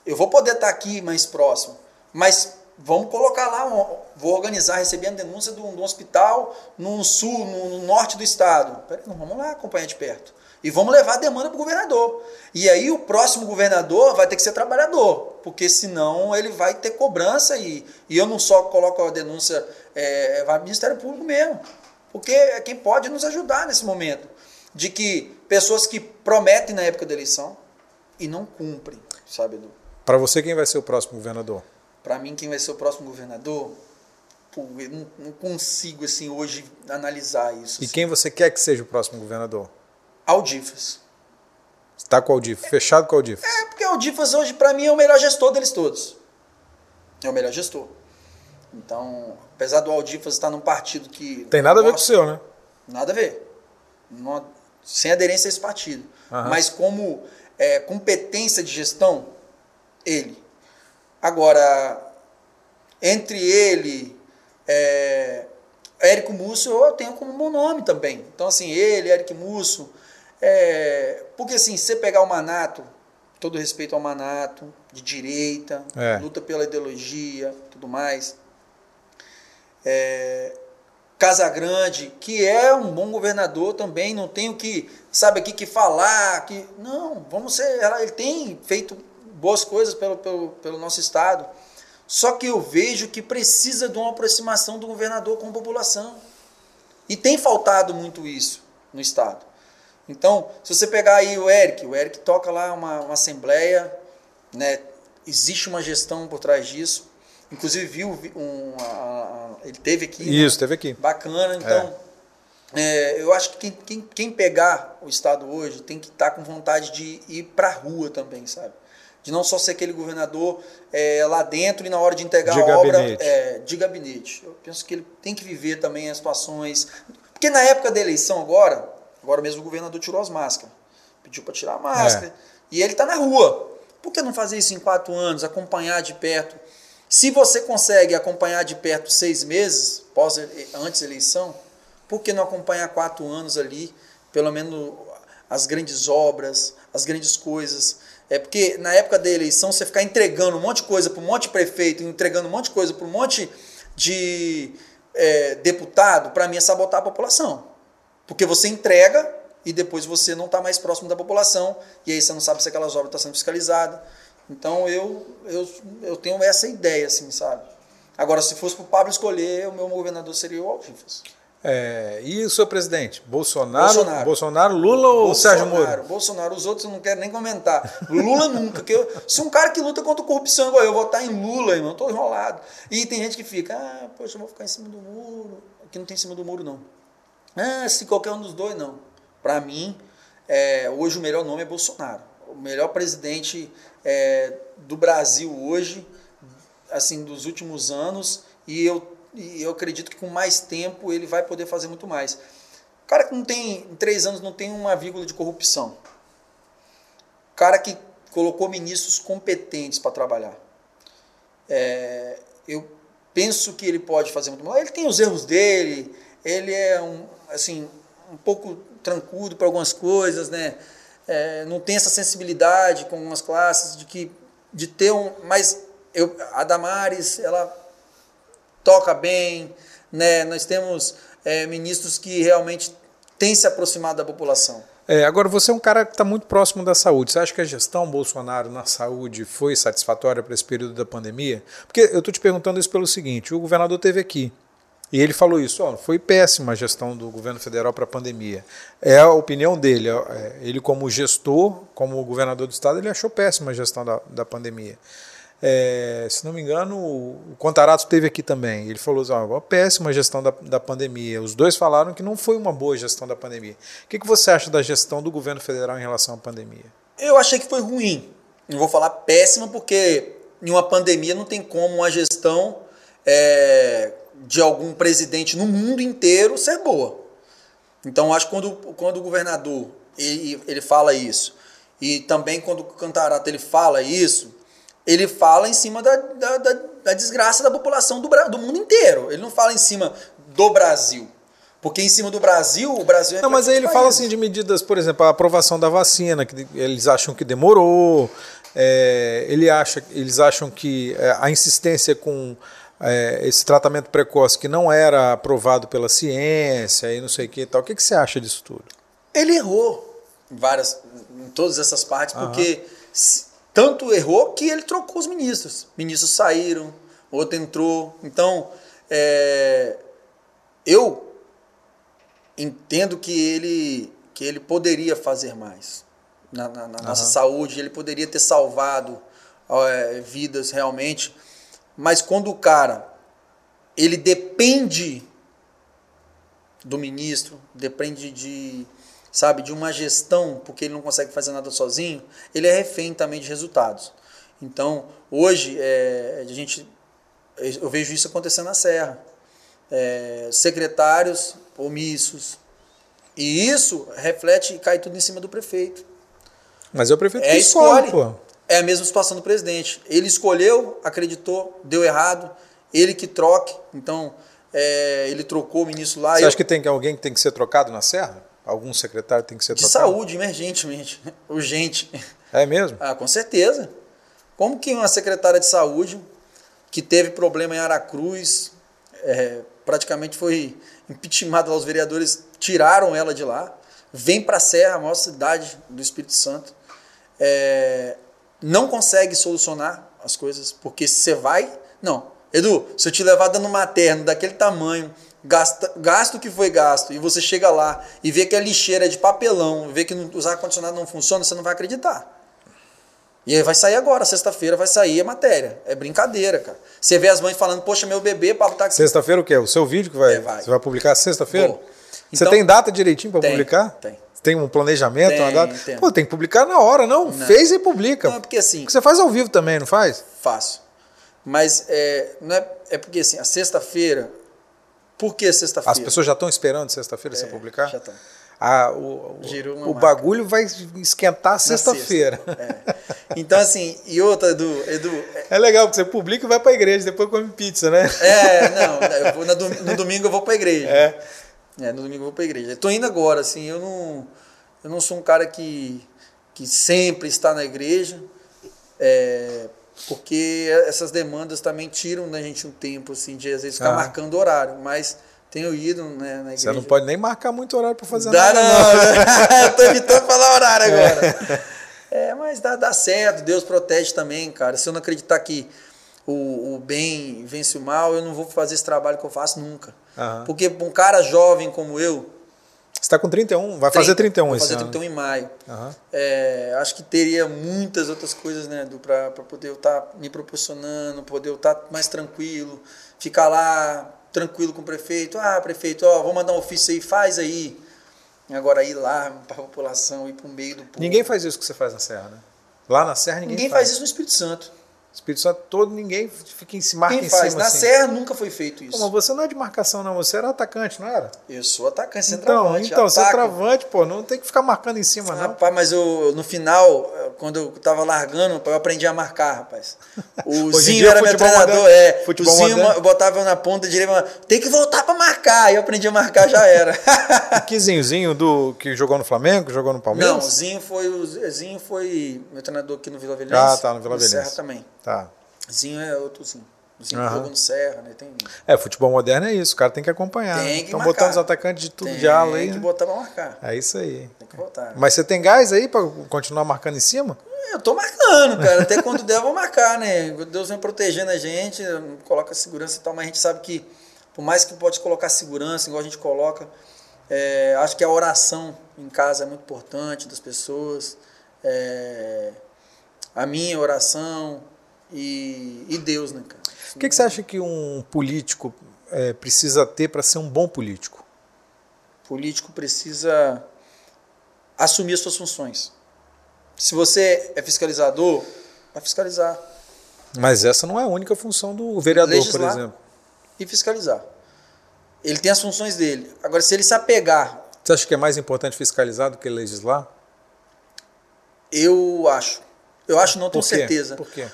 Eu vou poder estar aqui mais próximo. Mas vamos colocar lá, vou organizar, receber a denúncia de um, hospital no sul, no, no norte do estado. Peraí, vamos lá acompanhar de perto. E vamos levar a demanda para o governador. E aí o próximo governador vai ter que ser trabalhador, porque senão ele vai ter cobrança e, e eu não só coloco a denúncia, é, vai para o Ministério Público mesmo. Porque é quem pode nos ajudar nesse momento. De que pessoas que prometem na época da eleição e não cumprem, sabe, Edu? Para você, quem vai ser o próximo governador? para mim, quem vai ser o próximo governador, pô, eu não, não, consigo assim hoje analisar isso. E assim. quem você quer que seja o próximo governador? Aldifas. Está com o Aldifas, fechado com o Aldifas. É, porque o Aldifas hoje, para mim, é o melhor gestor deles todos. É o melhor gestor. Então, apesar do Aldifas estar num partido que. Tem nada a ver com o seu, né? Nada a ver. Não, sem aderência a esse partido. Mas como é, competência de gestão, ele. Agora, entre ele, é, Érico Musso, eu tenho como bom nome também. Então, assim, ele, Érico Musso. É, porque, assim, se você pegar o Manato, todo respeito ao Manato, de direita, é. luta pela ideologia, tudo mais. É, Casagrande, que é um bom governador também, não tenho que, sabe aqui, que falar, que não, vamos ser, ele tem feito boas coisas pelo, pelo, pelo nosso Estado. Só que eu vejo que precisa de uma aproximação do governador com a população. E tem faltado muito isso no Estado. Então, se você pegar aí o Eric, o Eric toca lá uma, uma assembleia, né? existe uma gestão por trás disso. Inclusive, viu um, a, a, ele teve aqui. Né? Isso, né? teve aqui. Bacana. Então, é. É, eu acho que quem, quem, quem, pegar o Estado hoje tem que estar tá com vontade de ir para a rua também, sabe? de não só ser aquele governador é, lá dentro e na hora de entregar de a obra é, de gabinete. Eu penso que ele tem que viver também as situações. Porque na época da eleição agora, agora mesmo o governador tirou as máscaras. Pediu para tirar a máscara. É. E ele está na rua. Por que não fazer isso em quatro anos, acompanhar de perto? Se você consegue acompanhar de perto seis meses, pós, antes da eleição, por que não acompanhar quatro anos ali, pelo menos as grandes obras, as grandes coisas? É porque na época da eleição você ficar entregando um monte de coisa para um monte de prefeito, entregando um monte de coisa para um monte de é, deputado, para mim é sabotar a população. Porque você entrega e depois você não está mais próximo da população e aí você não sabe se aquelas obras estão sendo fiscalizadas. Então eu, eu, eu tenho essa ideia, assim, sabe? Agora, se fosse para o Pablo escolher, o meu governador seria o Alfifas. É, e o seu presidente? Bolsonaro, Bolsonaro, Bolsonaro Lula ou Bolsonaro, Sérgio Moro? Bolsonaro, os outros eu não quero nem comentar. Lula nunca. Que eu, se um cara que luta contra a corrupção igual eu, vou estar em Lula, irmão, estou enrolado. E tem gente que fica, ah, poxa, eu vou ficar em cima do muro. Aqui não tem em cima do muro, não. Ah, se qualquer um dos dois, não. Para mim, é, hoje o melhor nome é Bolsonaro. O melhor presidente é, do Brasil hoje, assim, dos últimos anos. E eu e eu acredito que com mais tempo ele vai poder fazer muito mais. Cara que não tem, em três anos, não tem uma vírgula de corrupção. Cara que colocou ministros competentes para trabalhar. É, eu penso que ele pode fazer muito mais. Ele tem os erros dele, ele é um, assim, um pouco tranquilo para algumas coisas, né? É, não tem essa sensibilidade com algumas classes de que de ter um, mas eu, a Damares, ela toca bem, né? Nós temos é, ministros que realmente têm se aproximado da população. É, agora, você é um cara que está muito próximo da saúde. Você acha que a gestão Bolsonaro na saúde foi satisfatória para esse período da pandemia? Porque eu estou te perguntando isso pelo seguinte: o governador teve aqui. E ele falou isso, ó, foi péssima a gestão do governo federal para a pandemia. É a opinião dele. É, ele, como gestor, como governador do estado, ele achou péssima a gestão da, da pandemia. É, se não me engano, o Contarato esteve aqui também. Ele falou assim, uma péssima gestão da, da pandemia. Os dois falaram que não foi uma boa gestão da pandemia. O que, que você acha da gestão do governo federal em relação à pandemia? Eu achei que foi ruim. Não vou falar péssima, porque em uma pandemia não tem como uma gestão é, de algum presidente no mundo inteiro ser boa. Então, acho que quando, quando o governador ele, ele fala isso, e também quando o Cantarato ele fala isso, ele fala em cima da, da, da, da desgraça da população do, do mundo inteiro. Ele não fala em cima do Brasil. Porque em cima do Brasil, o Brasil é Não, mas aí ele fala assim de medidas, por exemplo, a aprovação da vacina, que eles acham que demorou, é, ele acha, eles acham que é, a insistência com é, esse tratamento precoce que não era aprovado pela ciência e não sei o que e tal. O que, que você acha disso tudo? Ele errou várias, em todas essas partes, porque tanto errou que ele trocou os ministros. Ministros saíram, outro entrou. Então, é, eu entendo que ele, que ele poderia fazer mais na, na, na nossa saúde, ele poderia ter salvado é, vidas realmente. Mas quando o cara ele depende do ministro, depende de sabe, de uma gestão, porque ele não consegue fazer nada sozinho, ele é refém também de resultados. Então, hoje, é, a gente, eu vejo isso acontecendo na Serra. É, secretários omissos. E isso reflete e cai tudo em cima do prefeito. Mas é o prefeito é que escolhe. escolhe pô. É a mesma situação do presidente. Ele escolheu, acreditou, deu errado, ele que troque. Então, é, ele trocou o ministro lá. Você eu... acha que tem alguém que tem que ser trocado na Serra? Algum secretário tem que ser de trocado? De saúde, emergentemente, urgente. É mesmo? Ah, com certeza. Como que uma secretária de saúde que teve problema em Aracruz, é, praticamente foi impeachmentada lá, os vereadores tiraram ela de lá, vem para a Serra, a maior cidade do Espírito Santo, é, não consegue solucionar as coisas, porque você vai... Não, Edu, se eu te levar dando materno daquele tamanho, gasta, gasto que foi gasto, e você chega lá e vê que a lixeira é de papelão, vê que os ar-condicionado não funciona, você não vai acreditar. E aí vai sair agora, sexta-feira vai sair a matéria. É brincadeira, cara. Você vê as mães falando, poxa, meu bebê, papo tá. Sexta-feira o quê? O seu vídeo que vai, é, vai. você vai publicar sexta-feira? Você então, tem data direitinho para publicar? Tem. Tem um planejamento, tem, uma data? Tem. Pô, tem que publicar na hora, não. não. Fez e publica. Não, porque assim. Porque você faz ao vivo também, não faz? Faço. Mas é, não é, é porque assim, a sexta-feira por que sexta-feira? As pessoas já estão esperando sexta-feira é, você publicar? Já estão. Ah, o, o, o bagulho vai esquentar sexta-feira. Sexta. É. Então, assim, e outra, Edu. Edu é... é legal que você publica e vai para a igreja, depois come pizza, né? É, não, vou, no domingo eu vou para a igreja. É. é. no domingo eu vou para a igreja. Estou indo agora, assim, eu não, eu não sou um cara que, que sempre está na igreja, é, porque essas demandas também tiram da gente um tempo, assim, de às vezes ficar ah. marcando horário, mas tenho ido né, na igreja. Você não pode nem marcar muito horário para fazer dá nada. Não, não. tô evitando falar horário agora. É. é, mas dá, dá certo, Deus protege também, cara. Se eu não acreditar que o, o bem vence o mal, eu não vou fazer esse trabalho que eu faço nunca. Uhum. Porque um cara jovem como eu, você está com 31, vai 30, fazer 31 esse fazer ano. fazer 31 em maio. Uhum. É, acho que teria muitas outras coisas, né, para poder estar tá me proporcionando, poder estar tá mais tranquilo, ficar lá tranquilo com o prefeito. Ah, prefeito, ó, vou mandar um ofício aí, faz aí. Agora ir lá para a população, ir para o meio do povo. Ninguém faz isso que você faz na Serra, né? Lá na Serra ninguém, ninguém faz. faz isso no Espírito Santo. Espírito Santo todo, ninguém fica em se marca Quem em faz? cima. Na assim. Serra nunca foi feito isso. Pô, mas você não é de marcação, não. Você era atacante, não era? Eu sou atacante, centroavante. Então, então centroavante, pô, não tem que ficar marcando em cima, não. Rapaz, mas eu, no final, quando eu tava largando, eu aprendi a marcar, rapaz. O Zinho era meu treinador, moderno, é. Futebol o Zinho moderno. eu botava na ponta direita, tem que voltar para marcar. Aí eu aprendi a marcar, já era. que Zinho? Zinho do, que jogou no Flamengo, jogou no Palmeiras? Não, Zinho foi, o Zinho foi meu treinador aqui no Vila Velhense. Ah, tá, no Vila Velhense. Serra também. Tá. Zinho é outro Zinho. Zinho uhum. jogo no Serra, né? Tem... É, futebol moderno é isso, o cara tem que acompanhar. Tem que Estão marcar. botando os atacantes de tudo tem de ala aí. Tem que né? botar pra marcar. É isso aí. Tem que botar. Mas você tem gás aí pra continuar marcando em cima? Eu tô marcando, cara. Até quando der, eu vou marcar, né? Deus vem protegendo a gente, coloca segurança e tal, mas a gente sabe que, por mais que pode colocar segurança, igual a gente coloca, é, acho que a oração em casa é muito importante das pessoas. É, a minha oração e, e Deus, né, cara? O que, que, você acha que um político é, precisa ter para ser um bom político? Político precisa assumir as suas funções. Se você é fiscalizador, vai fiscalizar. Mas essa não é a única função do vereador, Legislar por exemplo. E fiscalizar. Ele tem as funções dele. Agora, se ele se apegar. Você acha que é mais importante fiscalizar do que legislar? Eu acho. Eu acho, não tenho certeza. Por quê?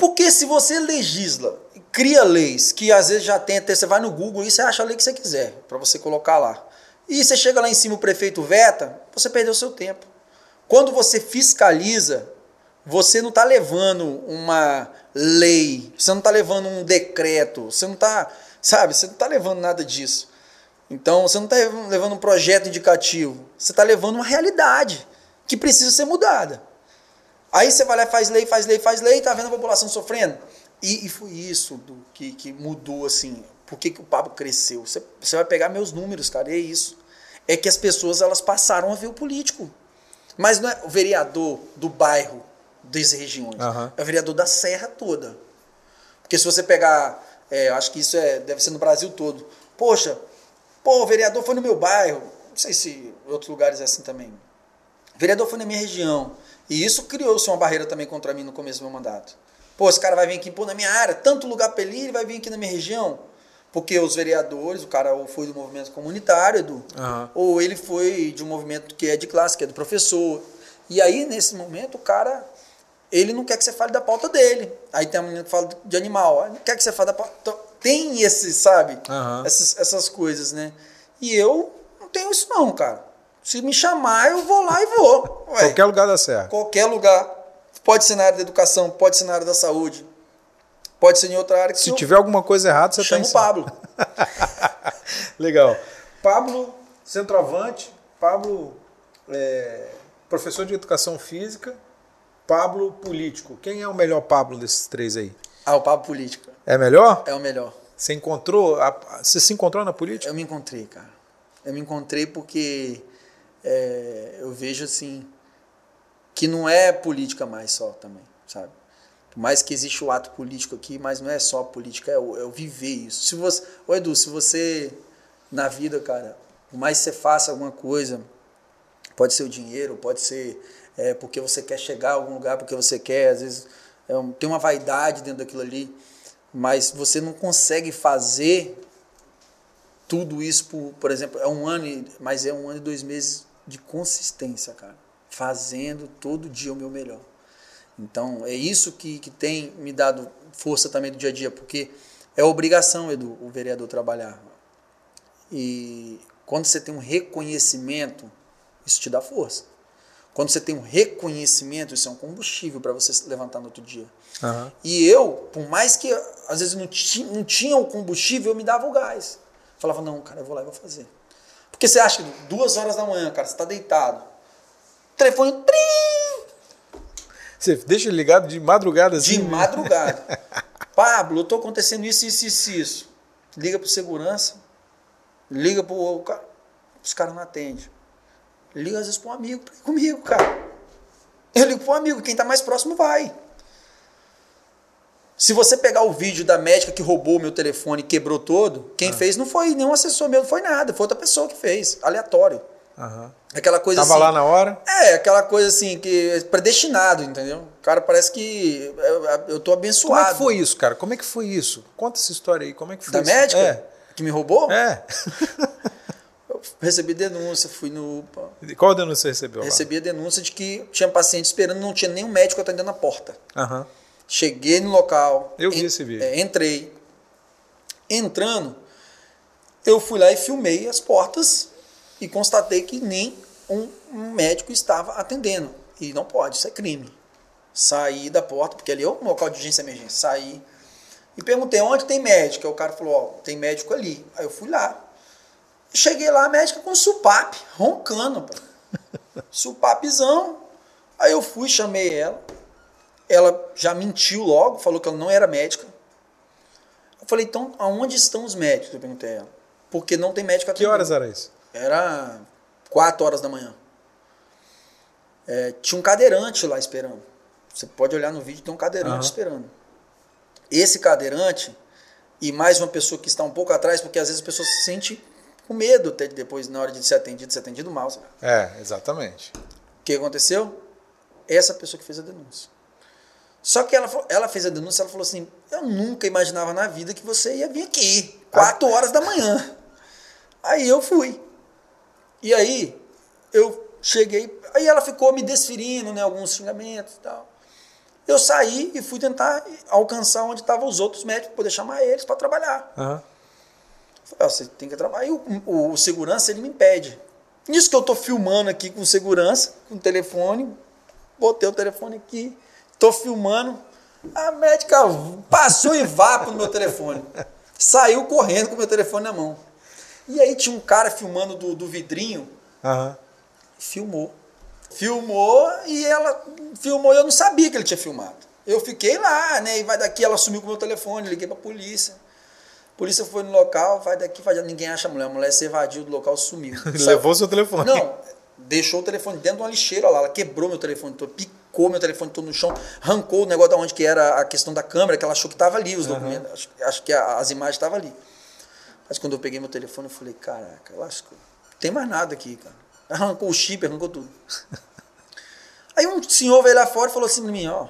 Porque se você legisla, cria leis, que às vezes já tem, até você vai no Google e você acha a lei que você quiser, para você colocar lá. E você chega lá em cima, o prefeito veta, você perdeu seu tempo. Quando você fiscaliza, você não está levando uma lei, você não está levando um decreto, você não está, sabe, você não está levando nada disso. Então, você não está levando um projeto indicativo, você está levando uma realidade que precisa ser mudada. Aí você vai lá, faz lei, faz lei, faz lei, tá vendo a população sofrendo. E, e foi isso do, que, que mudou, assim, por que, que o Pablo cresceu. Você, você vai pegar meus números, cara, e é isso. É que as pessoas elas passaram a ver o político. Mas não é o vereador do bairro das regiões. Uhum. É o vereador da serra toda. Porque se você pegar, é, acho que isso é, deve ser no Brasil todo. Poxa, pô, o vereador foi no meu bairro. Não sei se em outros lugares é assim também. O vereador foi na minha região. E isso criou-se uma barreira também contra mim no começo do meu mandato. Pô, esse cara vai vir aqui pô, na minha área, tanto lugar para ele, ele vai vir aqui na minha região. Porque os vereadores, o cara ou foi do movimento comunitário, Edu, uhum. ou ele foi de um movimento que é de classe, que é do professor. E aí, nesse momento, o cara, ele não quer que você fale da pauta dele. Aí tem a menina que fala de animal, não quer que você fale da pauta. Então, tem esse, sabe? Uhum. Essas, essas coisas, né? E eu não tenho isso não, cara. Se me chamar, eu vou lá e vou. Ué, qualquer lugar da Serra. Qualquer lugar. Pode ser na área da educação, pode ser na área da saúde, Pode ser em outra área. Que Se tiver alguma coisa errada, você chama tá o Pablo. Legal. Pablo, centroavante. Pablo, é, professor de educação física. Pablo, político. Quem é o melhor Pablo desses três aí? Ah, o Pablo político. É melhor? É o melhor. Você encontrou? Você se encontrou na política? Eu me encontrei, cara. Eu me encontrei porque é, eu vejo assim que não é política mais só também, sabe? Por mais que existe o ato político aqui, mas não é só política, é o, é o viver isso. Se você, ô Edu, se você na vida, cara, por mais que você faça alguma coisa, pode ser o dinheiro, pode ser é, porque você quer chegar a algum lugar, porque você quer, às vezes é tem uma vaidade dentro daquilo ali, mas você não consegue fazer tudo isso por, por exemplo, é um ano, mas é um ano e dois meses de consistência, cara, fazendo todo dia o meu melhor. Então, é isso que, que tem me dado força também do dia a dia, porque é obrigação, Edu, o vereador trabalhar. E quando você tem um reconhecimento, isso te dá força. Quando você tem um reconhecimento, isso é um combustível para você se levantar no outro dia. Aham. E eu, por mais que às vezes não, ti, não tinha o combustível, eu me dava o gás. Falava, não, cara, eu vou lá e vou fazer. Porque você acha que duas horas da manhã, cara, você está deitado. Telefone. Trim! Você deixa ele ligado de madrugada assim? De madrugada. Pablo, eu tô acontecendo isso, isso, isso, isso. Liga pro segurança. Liga pro cara. Os caras não atendem. Liga às vezes um amigo, comigo, cara. Eu ligo um amigo, quem tá mais próximo vai. Se você pegar o vídeo da médica que roubou o meu telefone e quebrou todo, quem Ah. fez não foi nenhum assessor meu, não foi nada, foi outra pessoa que fez, aleatório. Aham. Aquela coisa Tava assim. lá na hora? É, aquela coisa assim, que é predestinado, entendeu? O cara parece que eu, eu tô abençoado. Como é que foi isso, cara? Como é que foi isso? Conta essa história aí. Como é que foi Da isso? médica? É. Que me roubou? É. Eu recebi denúncia, fui no. Qual denúncia você recebeu lá? Recebi a denúncia de que tinha paciente esperando, não tinha nenhum médico atendendo na porta. Aham. Cheguei no local. Eu vi en- esse vídeo. é, entrei. Entrando, eu fui lá e filmei as portas e constatei que nem um, um médico estava atendendo. E não pode, isso é crime. Saí da porta, porque ali é um local de urgência e emergência. Saí e perguntei onde tem médico. Aí o cara falou: Ó, tem médico ali. Aí eu fui lá. Cheguei lá, a médica com supape, roncando. Pô. Supapezão. Aí eu fui, chamei ela. Ela já mentiu logo, falou que ela não era médica. Eu falei, então, aonde estão os médicos? Eu perguntei a ela. Porque não tem médico Que atendendo. horas era isso? Era 4 horas da manhã. É, tinha um cadeirante lá esperando. Você pode olhar no vídeo, tem um cadeirante Aham. esperando. Esse cadeirante e mais uma pessoa que está um pouco atrás, porque às vezes a pessoa se sente com medo até de depois, na hora de ser atendido, ser atendido mal. sabe? É, exatamente. O que aconteceu? Essa pessoa que fez a denúncia. Só que ela, ela fez a denúncia, ela falou assim: Eu nunca imaginava na vida que você ia vir aqui, 4 horas da manhã. Aí eu fui. E aí eu cheguei, aí ela ficou me desferindo, né, alguns xingamentos e tal. Eu saí e fui tentar alcançar onde estavam os outros médicos, poder chamar eles para trabalhar. Aham. Falei, ó, você tem que trabalhar. Aí o, o- o segurança, ele me impede. Nisso que eu tô filmando aqui com segurança, com o telefone, botei o telefone aqui, tô filmando, a médica passou em vapo no meu telefone. Saiu correndo com o meu telefone na mão. E aí tinha um cara filmando do, do vidrinho, Aham. filmou. Filmou e ela filmou e eu não sabia que ele tinha filmado. Eu fiquei lá, né? E vai daqui, ela sumiu com o meu telefone, liguei pra polícia. A polícia foi no local, vai daqui, vai daqui, ninguém acha a mulher. A mulher se evadiu do local, sumiu. Levou seu telefone. Não, deixou o telefone dentro de uma lixeira lá. Ela quebrou meu telefone todo, picou meu telefone todo no chão, arrancou o negócio da onde que era a questão da câmera, que ela achou que estava ali os documentos. Acho, acho que a- as imagens estavam ali. Mas quando eu peguei meu telefone, eu falei, caraca, eu acho que não tem mais nada aqui, cara. Arrancou o chip, arrancou tudo. Aí um senhor veio lá fora e falou assim pra mim, ó,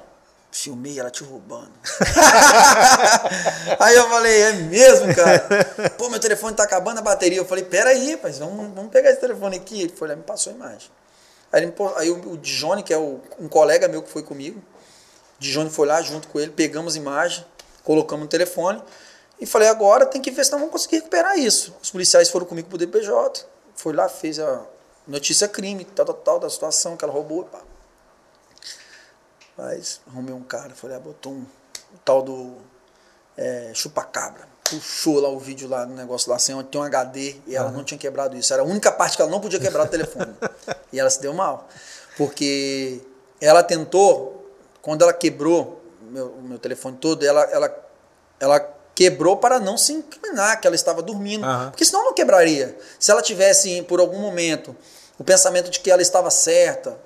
filmei ela te roubando. Aí eu falei, é mesmo, cara? Pô, meu telefone tá acabando a bateria. Eu falei, peraí, rapaz, vamos, vamos pegar esse telefone aqui. Ele foi lá e me passou a imagem. Aí, aí o, o Dijone, que é o- um colega meu que foi comigo, Dijone foi lá junto com ele, pegamos imagem, colocamos no telefone e falei, agora tem que ver se vamos conseguir recuperar isso. Os policiais foram comigo pro DPJ, foi lá, fez a notícia crime, tal, tal, tal, da situação que ela roubou. Pá. Mas arrumei um cara, falei, ah, botou um, o tal do é, chupacabra. Puxou lá o vídeo lá no negócio lá, assim, onde tem um HD, e ela não tinha quebrado isso. Era a única parte que ela não podia quebrar o telefone. e ela se deu mal. Porque ela tentou, quando ela quebrou meu, o meu telefone todo, ela, ela, ela quebrou para não se inclinar, que ela estava dormindo. Aham. Porque senão não quebraria. Se ela tivesse, por algum momento, o pensamento de que ela estava certa,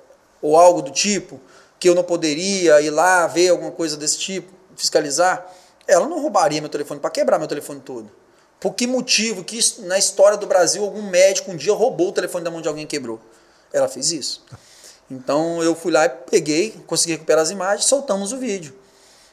ou algo do tipo, que eu não poderia ir lá ver alguma coisa desse tipo, fiscalizar, ela não roubaria meu telefone para quebrar meu telefone todo. Por que motivo que na história do Brasil algum médico um dia roubou o telefone da mão de alguém e quebrou? Ela fez isso. Então eu fui lá e peguei, consegui recuperar as imagens, soltamos o vídeo.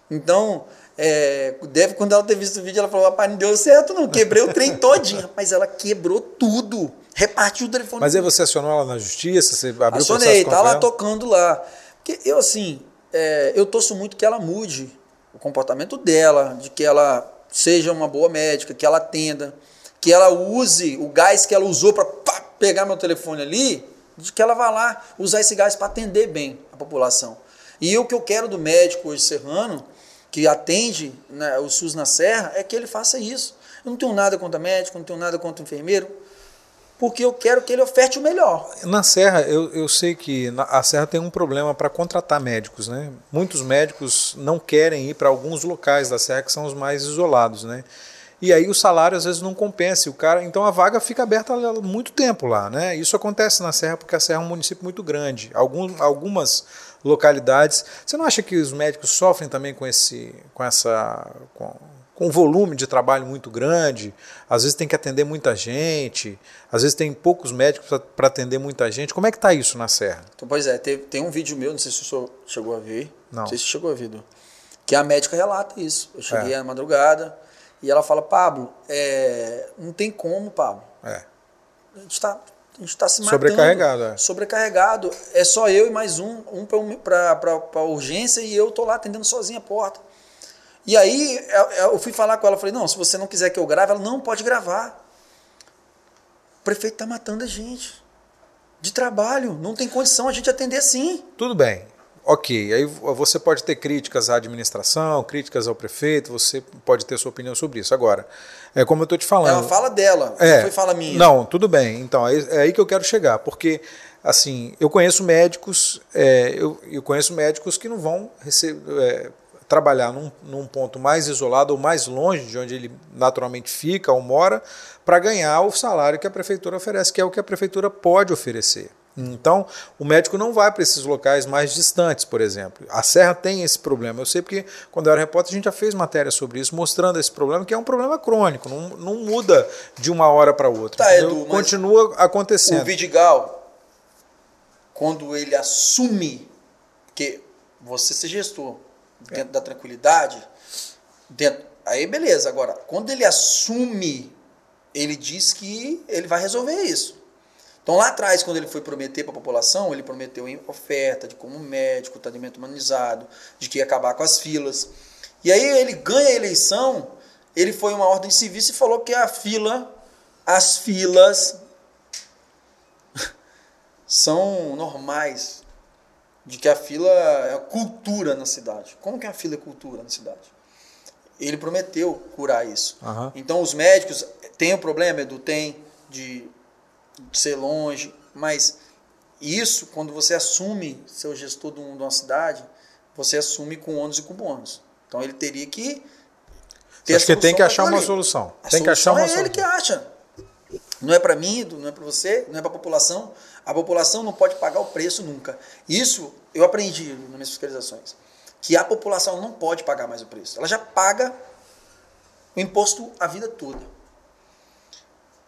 Então, é, deve, quando ela ter visto o vídeo, ela falou: rapaz, não deu certo, não. Quebrei o trem todinho. Mas ela quebrou tudo. Repartiu o telefone. Mas aí você acionou ela na justiça? Você abriu o Acionei, processo tá contra lá ela? tocando lá. Porque eu, assim, é, eu torço muito que ela mude o comportamento dela, de que ela seja uma boa médica, que ela atenda, que ela use o gás que ela usou para pegar meu telefone ali, de que ela vá lá usar esse gás para atender bem a população. E o que eu quero do médico hoje serrano, que atende né, o SUS na Serra, é que ele faça isso. Eu não tenho nada contra médico, não tenho nada contra enfermeiro, porque eu quero que ele oferte o melhor. Na Serra, eu, eu sei que a Serra tem um problema para contratar médicos, né? Muitos médicos não querem ir para alguns locais da Serra que são os mais isolados, né? E aí o salário às vezes não compensa, o cara, então a vaga fica aberta há muito tempo lá, né? Isso acontece na Serra porque a Serra é um município muito grande. Algum, algumas localidades. Você não acha que os médicos sofrem também com esse, com essa, com, com um volume de trabalho muito grande, às vezes tem que atender muita gente, às vezes tem poucos médicos para atender muita gente. Como é que está isso na Serra? Então, pois é, tem, tem um vídeo meu, não sei se o senhor chegou a ver, não, não sei se chegou a ver, que a médica relata isso. Eu cheguei é. à madrugada e ela fala, Pablo, é, não tem como, Pablo. É. A gente está a gente está se matando. Sobrecarregado, é. Sobrecarregado. É só eu e mais um, um para urgência e eu tô lá atendendo sozinho a porta. E aí eu fui falar com ela, falei, não, se você não quiser que eu grave, ela, não, pode gravar. O prefeito está matando a gente. De trabalho, não tem condição a gente atender assim. Tudo bem. Ok, aí você pode ter críticas à administração, críticas ao prefeito, você pode ter sua opinião sobre isso. Agora, é como eu estou te falando. Ela fala dela, é, não foi fala minha. Não, tudo bem. Então, é, é aí que eu quero chegar, porque assim, eu conheço médicos, é, eu, eu, conheço médicos que não vão receber, é, trabalhar num, num, ponto mais isolado ou mais longe de onde ele naturalmente fica ou mora, para ganhar o salário que a prefeitura oferece, que é o que a prefeitura pode oferecer. Então, o médico não vai para esses locais mais distantes, por exemplo. A Serra tem esse problema. Eu sei porque, quando eu era repórter, a gente já fez matéria sobre isso, mostrando esse problema, que é um problema crônico, não, não muda de uma hora para outra. Tá, Edu, Continua acontecendo. O Vidigal, quando ele assume que você se gestor, dentro é. da tranquilidade, dentro, aí beleza. Agora, quando ele assume, ele diz que ele vai resolver isso. Então lá atrás, quando ele foi prometer para a população, ele prometeu em oferta de como médico, tratamento humanizado, de que ia acabar com as filas. E aí ele ganha a eleição, ele foi uma ordem civil e falou que a fila, as filas são normais de que a fila é cultura na cidade. Como que a fila é cultura na cidade? Ele prometeu curar isso. Uhum. Então os médicos têm o problema, Edu, tem de, de ser longe, mas isso, quando você assume ser gestor de uma cidade, você assume com ônus e com bônus. Então ele teria que ter Acho que tem que achar uma solução. A tem solução que achar uma é solução. ele que acha. Não é para mim, não é para você, não é para a população. A população não pode pagar o preço nunca. Isso eu aprendi nas minhas fiscalizações. Que a população não pode pagar mais o preço. Ela já paga o imposto a vida toda.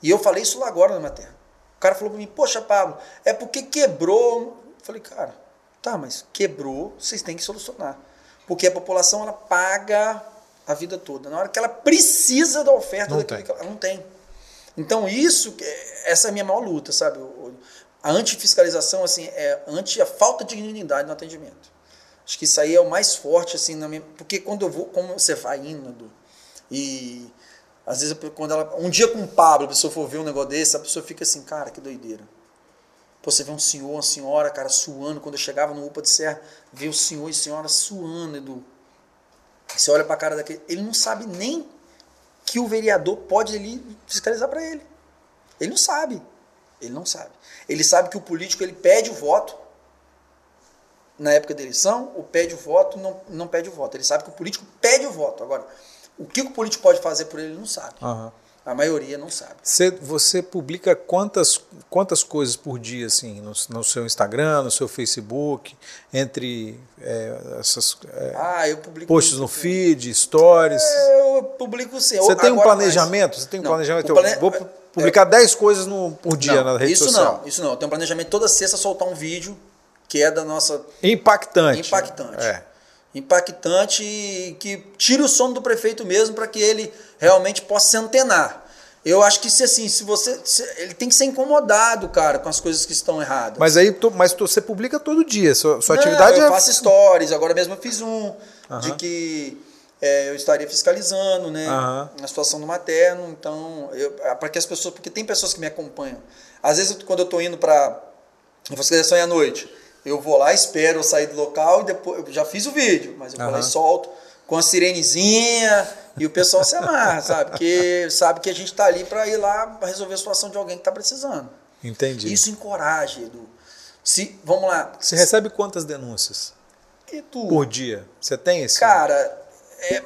E eu falei isso lá agora na matéria. O cara falou para mim, poxa, Pablo, é porque quebrou. Eu falei, cara, tá, mas quebrou, vocês têm que solucionar. Porque a população ela paga a vida toda. Na hora que ela precisa da oferta, não tem. ela não tem. Então, isso, essa é a minha maior luta, sabe? A antifiscalização, assim, é anti a falta de dignidade no atendimento. Acho que isso aí é o mais forte, assim, minha, porque quando eu vou, como você vai indo, e às vezes, quando ela, um dia com o Pablo, a pessoa for ver um negócio desse, a pessoa fica assim, cara, que doideira. Pô, você vê um senhor, uma senhora, cara, suando. Quando eu chegava no UPA de Serra, vê o senhor e senhora suando, Edu. Você olha pra cara daquele. Ele não sabe nem que o vereador pode ali fiscalizar para ele. Ele não sabe. Ele não sabe. Ele sabe que o político ele pede o voto. Na época da eleição, o pede o voto não, não pede o voto. Ele sabe que o político pede o voto. Agora, o que o político pode fazer por ele, ele não sabe. Uhum. A maioria não sabe. Você, você publica quantas, quantas coisas por dia assim no, no seu Instagram, no seu Facebook, entre é, essas é, ah, eu publico posts no feed, stories? É, eu publico sim. Você tem um planejamento? Você tem um não, planejamento? Plane... Vou publicar 10 coisas no, por dia não, na rede isso social. Não, isso não. Eu tenho um planejamento toda sexta soltar um vídeo que é da nossa. Impactante. Impactante. É impactante e que tire o sono do prefeito mesmo para que ele realmente possa se antenar. Eu acho que se assim, se você. Se, ele tem que ser incomodado, cara, com as coisas que estão erradas. Mas aí tu, mas tu, você publica todo dia. Sua, sua Não, atividade eu é. Eu faço stories, agora mesmo eu fiz um uhum. de que é, eu estaria fiscalizando né, uhum. a situação do materno. Então, para que as pessoas. Porque tem pessoas que me acompanham. Às vezes, quando eu estou indo para a fiscalização é à noite. Eu vou lá, espero eu sair do local e depois. Eu já fiz o vídeo, mas eu vou lá e solto com a sirenezinha e o pessoal se amarra, sabe? Porque sabe que a gente está ali para ir lá resolver a situação de alguém que está precisando. Entendi. Isso encoraja, Edu. Se, vamos lá. Você recebe quantas denúncias? Edu, por dia? Você tem esse? Cara, é,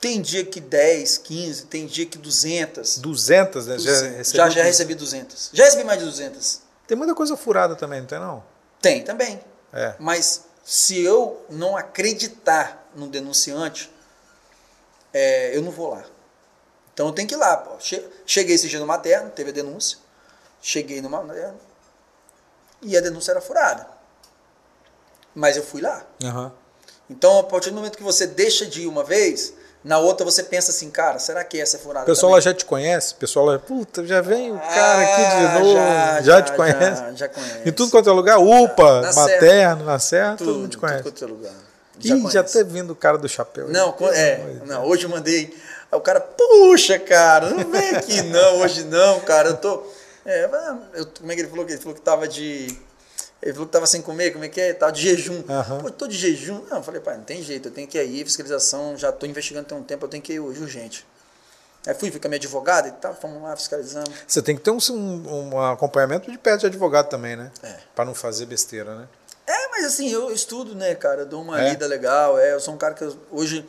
tem dia que 10, 15, tem dia que 200. 200, né? 200. Já, recebi já, já recebi 200. Já recebi mais de 200. Tem muita coisa furada também, não tem não? Tem também. É. Mas se eu não acreditar no denunciante, é, eu não vou lá. Então eu tenho que ir lá. Pô. Cheguei esse dia no materno, teve a denúncia. Cheguei no materno e a denúncia era furada. Mas eu fui lá. Uhum. Então, a partir do momento que você deixa de ir uma vez, na outra você pensa assim, cara, será que essa é furada? O pessoal também? já te conhece? O pessoal lá, puta, já vem o cara aqui de ah, novo. Já, já, já te conhece? Já, já conhece. Em tudo quanto é lugar, UPA, na materno, na serra, tudo, todo mundo te conhece. Tudo quanto é lugar. Já Ih, já teve vindo o cara do chapéu. Não, é, não, hoje eu mandei. O cara, puxa, cara, não vem aqui não, hoje não, cara. Eu tô. É, eu, como é que ele falou? Ele falou que tava de ele falou que tava sem comer, como é que é? Tava de jejum. Uhum. Pô, tô de jejum. Não, eu falei, pai, não tem jeito, eu tenho que ir aí, fiscalização, já tô investigando tem um tempo, eu tenho que ir hoje urgente. Aí fui, fui com a minha advogada e tal, fomos lá, fiscalizando. Você tem que ter um, um, um acompanhamento de perto de advogado também, né? É. Pra não fazer besteira, né? É, mas assim, eu estudo, né, cara? Eu dou uma é? lida legal. É, eu sou um cara que eu, hoje.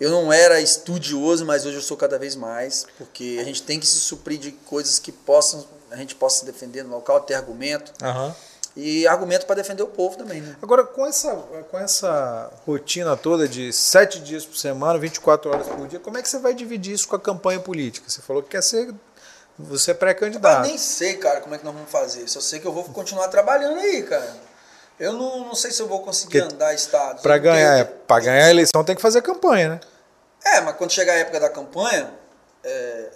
Eu não era estudioso, mas hoje eu sou cada vez mais, porque a gente tem que se suprir de coisas que possam, a gente possa se defender no local, ter argumento. Aham. Uhum e argumento para defender o povo também. Né? Agora, com essa, com essa rotina toda de sete dias por semana, 24 horas por dia, como é que você vai dividir isso com a campanha política? Você falou que quer ser. Você é pré-candidato. Eu nem sei, cara, como é que nós vamos fazer. Só sei que eu vou continuar trabalhando aí, cara. Eu não, não sei se eu vou conseguir Porque andar estados. Para ganhar, é, para ganhar a eleição tem que fazer campanha, né? É, mas quando chegar a época da campanha, é,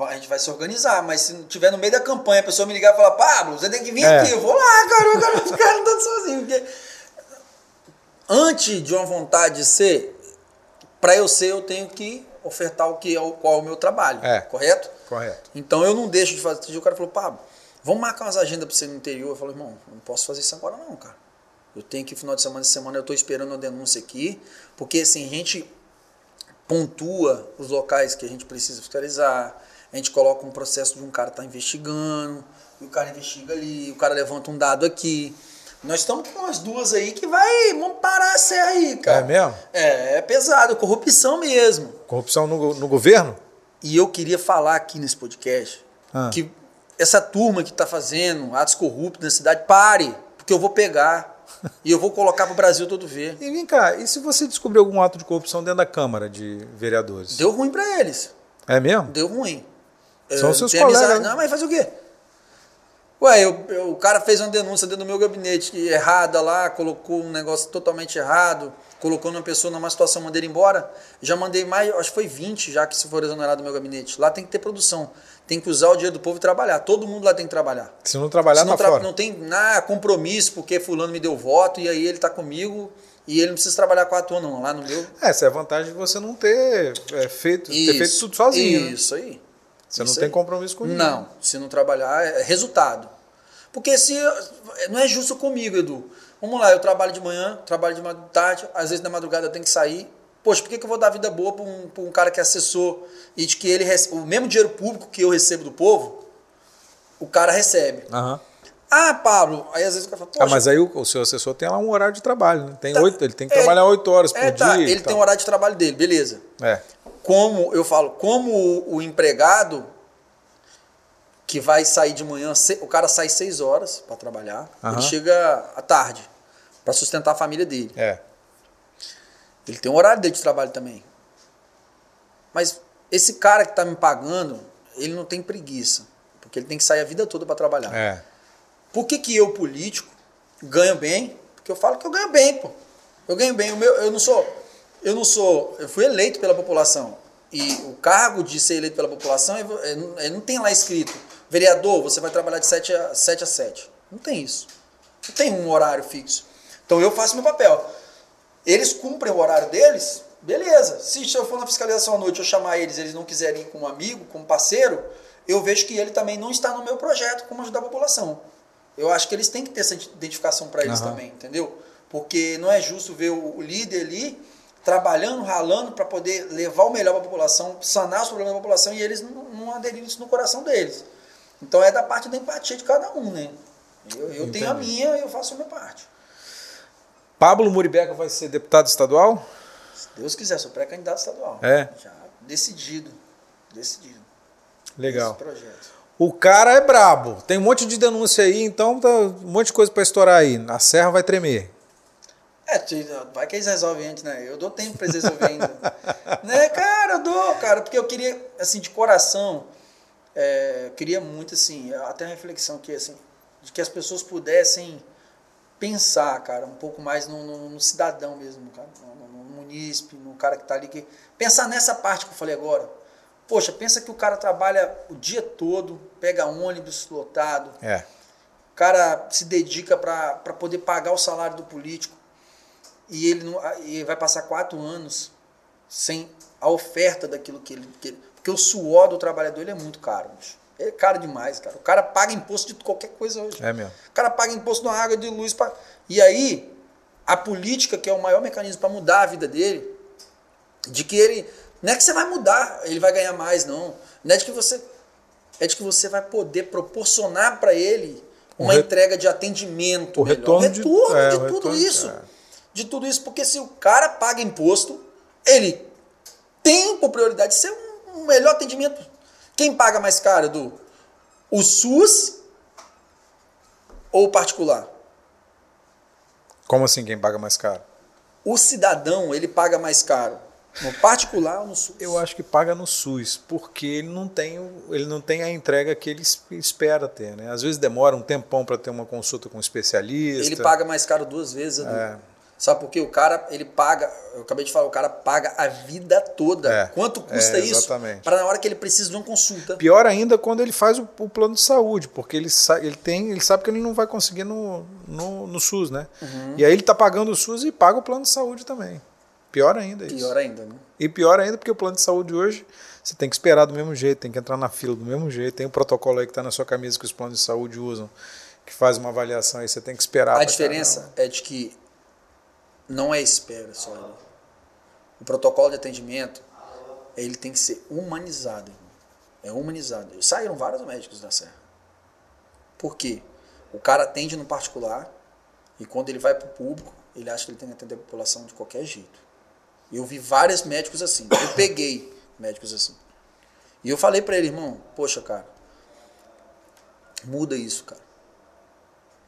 a gente vai se organizar, mas se tiver no meio da campanha, a pessoa me ligar e falar, Pablo, você tem que vir é. aqui, eu vou lá, cara, eu quero ficar andando sozinho. Porque antes de uma vontade de ser, para eu ser, eu tenho que ofertar o que é o, qual é o meu trabalho, é. correto? Correto. Então eu não deixo de fazer. O cara falou, Pablo, vamos marcar umas agendas para você no interior. Eu falei, irmão, não posso fazer isso agora não, cara. Eu tenho que final de semana, semana eu estou esperando uma denúncia aqui, porque assim, a gente pontua os locais que a gente precisa fiscalizar, a gente coloca um processo de um cara tá investigando, e o cara investiga ali, o cara levanta um dado aqui. Nós estamos com umas duas aí que vai, vamos parar a serra aí, cara. É mesmo? É, é pesado, corrupção mesmo. Corrupção no, no governo? E eu queria falar aqui nesse podcast ah. que essa turma que está fazendo atos corruptos na cidade, pare, porque eu vou pegar. e eu vou colocar para o Brasil todo ver. E vem cá, e se você descobrir algum ato de corrupção dentro da Câmara de Vereadores? Deu ruim para eles. É mesmo? Deu ruim. São uh, seus colegas. Amizade. Né? Não, mas fazer o quê? Ué, eu, eu, o cara fez uma denúncia dentro do meu gabinete errada lá, colocou um negócio totalmente errado, colocou uma pessoa numa situação, mandei ele embora. Já mandei mais, acho que foi 20 já que se for exonerado do meu gabinete. Lá tem que ter produção. Tem que usar o dinheiro do povo e trabalhar. Todo mundo lá tem que trabalhar. Se não trabalhar, se não, tá tra não tem nada compromisso porque fulano me deu voto e aí ele está comigo e ele não precisa trabalhar quatro anos não. Lá no meu... Essa é a vantagem de você não ter é, feito, ter feito tudo sozinho. Né? Isso né? aí. Você não tem compromisso com ninguém. Não, se não trabalhar, é resultado. Porque se não é justo comigo, Edu. Vamos lá, eu trabalho de manhã, trabalho de tarde, às vezes na madrugada eu tenho que sair. Poxa, por que, que eu vou dar vida boa para um, um cara que é assessor e de que ele recebe, o mesmo dinheiro público que eu recebo do povo, o cara recebe. Uhum. Ah, Pablo, aí às vezes o cara fala, Poxa, Ah, mas aí o, o, seu assessor tem lá um horário de trabalho, né? Tem tá, oito, ele tem que é, trabalhar oito horas por é, tá, dia. Ele tem um horário de trabalho dele, beleza. É como eu falo, como o, o empregado que vai sair de manhã, o cara sai seis horas para trabalhar, uhum. ele chega à tarde para sustentar a família dele. É. Ele tem um horário dele de trabalho também. Mas esse cara que está me pagando, ele não tem preguiça, porque ele tem que sair a vida toda para trabalhar. É. Por que, que eu, político, ganho bem? Porque eu falo que eu ganho bem, pô. Eu ganho bem. O meu, eu não sou eu não sou, eu fui eleito pela população e o cargo de ser eleito pela população, é, é, não tem lá escrito, vereador, você vai trabalhar de 7 a 7. A 7. Não tem isso. Não tem um horário fixo. Então eu faço meu papel. Eles cumprem o horário deles, beleza. Se eu for na fiscalização à noite eu chamar eles, eles não quiserem ir com um amigo, com um parceiro, eu vejo que ele também não está no meu projeto como ajudar a população. Eu acho que eles têm que ter essa identificação para eles uhum. também, entendeu? Porque não é justo ver o, o líder ali trabalhando, ralando para poder levar o melhor para a população, sanar os problemas da população e eles não, não aderirem isso no coração deles. Então é da parte da empatia de cada um, né? Eu, eu tenho a minha e eu faço a minha parte. Pablo Muribeca vai ser deputado estadual? Se Deus quiser, sou pré-candidato estadual. É. Já decidido. Decidido. Legal. O cara é brabo. Tem um monte de denúncia aí, então tá um monte de coisa para estourar aí. A serra vai tremer. É, vai que eles resolvem antes, né? Eu dou tempo para eles resolverem ainda. né, cara, eu dou, cara, porque eu queria, assim, de coração, é, queria muito, assim, até a reflexão que, assim, de que as pessoas pudessem pensar, cara, um pouco mais no, no, no cidadão mesmo, cara, no, no, no munícipe, no cara que tá ali, que, pensar nessa parte que eu falei agora. Poxa, pensa que o cara trabalha o dia todo, pega ônibus lotado, é. o cara se dedica para poder pagar o salário do político, e ele, não, e vai passar quatro anos sem a oferta daquilo que ele, que ele. Porque o suor do trabalhador ele é muito caro, bicho. É caro demais, cara. O cara paga imposto de qualquer coisa hoje. É mesmo. O cara paga imposto na água, de luz. Pra... E aí, a política, que é o maior mecanismo para mudar a vida dele, de que ele. Não é que você vai mudar, ele vai ganhar mais, não. Não é de que você. É de que você vai poder proporcionar para ele uma entrega de atendimento. O retorno, retorno de, é, de tudo retorno, isso. É de tudo isso, porque se o cara paga imposto, ele tem por prioridade ser um melhor atendimento. Quem paga mais caro, do O SUS ou o particular? Como assim quem paga mais caro? O cidadão, ele paga mais caro. No particular ou no SUS? Eu acho que paga no SUS, porque ele não tem, ele não tem a entrega que ele espera ter. Né? Às vezes demora um tempão para ter uma consulta com um especialista. Ele paga mais caro duas vezes. É. Sabe por quê? O cara, ele paga, eu acabei de falar, o cara paga a vida toda. É, Quanto custa é, isso? Para na hora que ele precisa de uma consulta. Pior ainda quando ele faz o, o plano de saúde, porque ele, ele, tem, ele sabe que ele não vai conseguir no, no, no SUS, né? Uhum. E aí ele está pagando o SUS e paga o plano de saúde também. Pior ainda isso. Pior ainda, né? E pior ainda porque o plano de saúde hoje você tem que esperar do mesmo jeito, tem que entrar na fila do mesmo jeito, tem o um protocolo aí que está na sua camisa que os planos de saúde usam, que faz uma avaliação aí, você tem que esperar. A diferença é de que não é espera só. Né? O protocolo de atendimento, ele tem que ser humanizado. É humanizado. Saíram vários médicos da Serra. Por quê? O cara atende no particular e quando ele vai para o público, ele acha que ele tem que atender a população de qualquer jeito. Eu vi vários médicos assim. Eu peguei médicos assim. E eu falei para ele, irmão, poxa, cara, muda isso, cara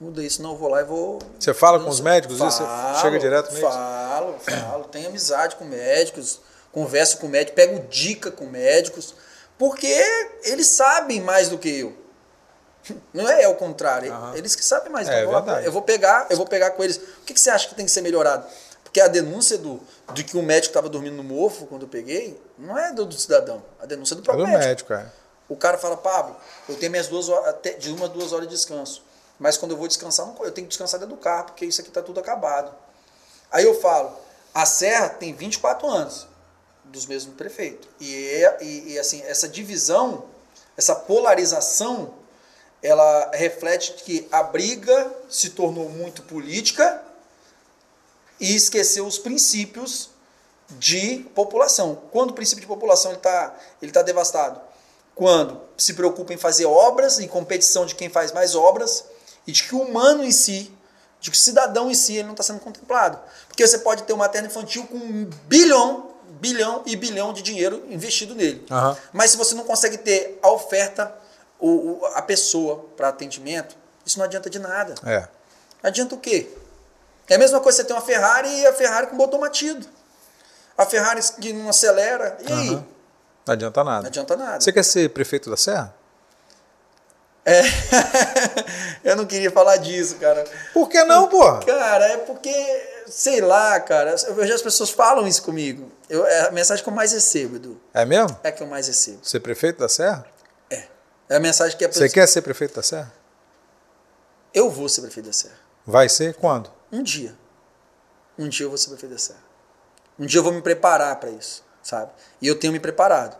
muda isso, não, eu vou lá e vou. Você fala com os médicos? Falo, você chega direto mesmo? Falo, falo, tenho amizade com médicos, converso com médicos, pego dica com médicos, porque eles sabem mais do que eu. Não é, é o contrário, uhum. eles que sabem mais. É, então, é eu vou pegar, eu vou pegar com eles. O que, que você acha que tem que ser melhorado? Porque a denúncia do, de que o médico estava dormindo no mofo quando eu peguei, não é do, do cidadão. A denúncia é do próprio é do médico. médico é. O cara fala, Pablo, eu tenho minhas duas horas, de uma a duas horas de descanso. Mas quando eu vou descansar, eu tenho que descansar dentro do carro, porque isso aqui está tudo acabado. Aí eu falo, a Serra tem 24 anos dos mesmos prefeitos. E, é, e, e, assim, essa divisão, essa polarização, ela reflete que a briga se tornou muito política e esqueceu os princípios de população. Quando o princípio de população está ele tá devastado? Quando se preocupa em fazer obras, em competição de quem faz mais obras, e de que o humano em si, de que o cidadão em si, ele não está sendo contemplado. Porque você pode ter uma materno infantil com um bilhão, bilhão e bilhão de dinheiro investido nele. Uhum. Mas se você não consegue ter a oferta, o, o a pessoa para atendimento, isso não adianta de nada. É. Adianta o quê? É a mesma coisa você ter uma Ferrari e a Ferrari com botão batido. A Ferrari que não acelera. E uhum. aí? Não adianta nada. Não adianta nada. Você quer ser prefeito da Serra? É. eu não queria falar disso, cara. Por que não, pô? Cara, é porque, sei lá, cara. Eu vejo as pessoas falam isso comigo. Eu, é a mensagem que eu mais recebo, Edu. É mesmo? É que eu mais recebo. Ser prefeito da Serra? É. É a mensagem que a pessoa... Você quer ser prefeito da Serra? Eu vou ser prefeito da Serra. Vai ser quando? Um dia. Um dia eu vou ser prefeito da Serra. Um dia eu vou me preparar para isso, sabe? E eu tenho me preparado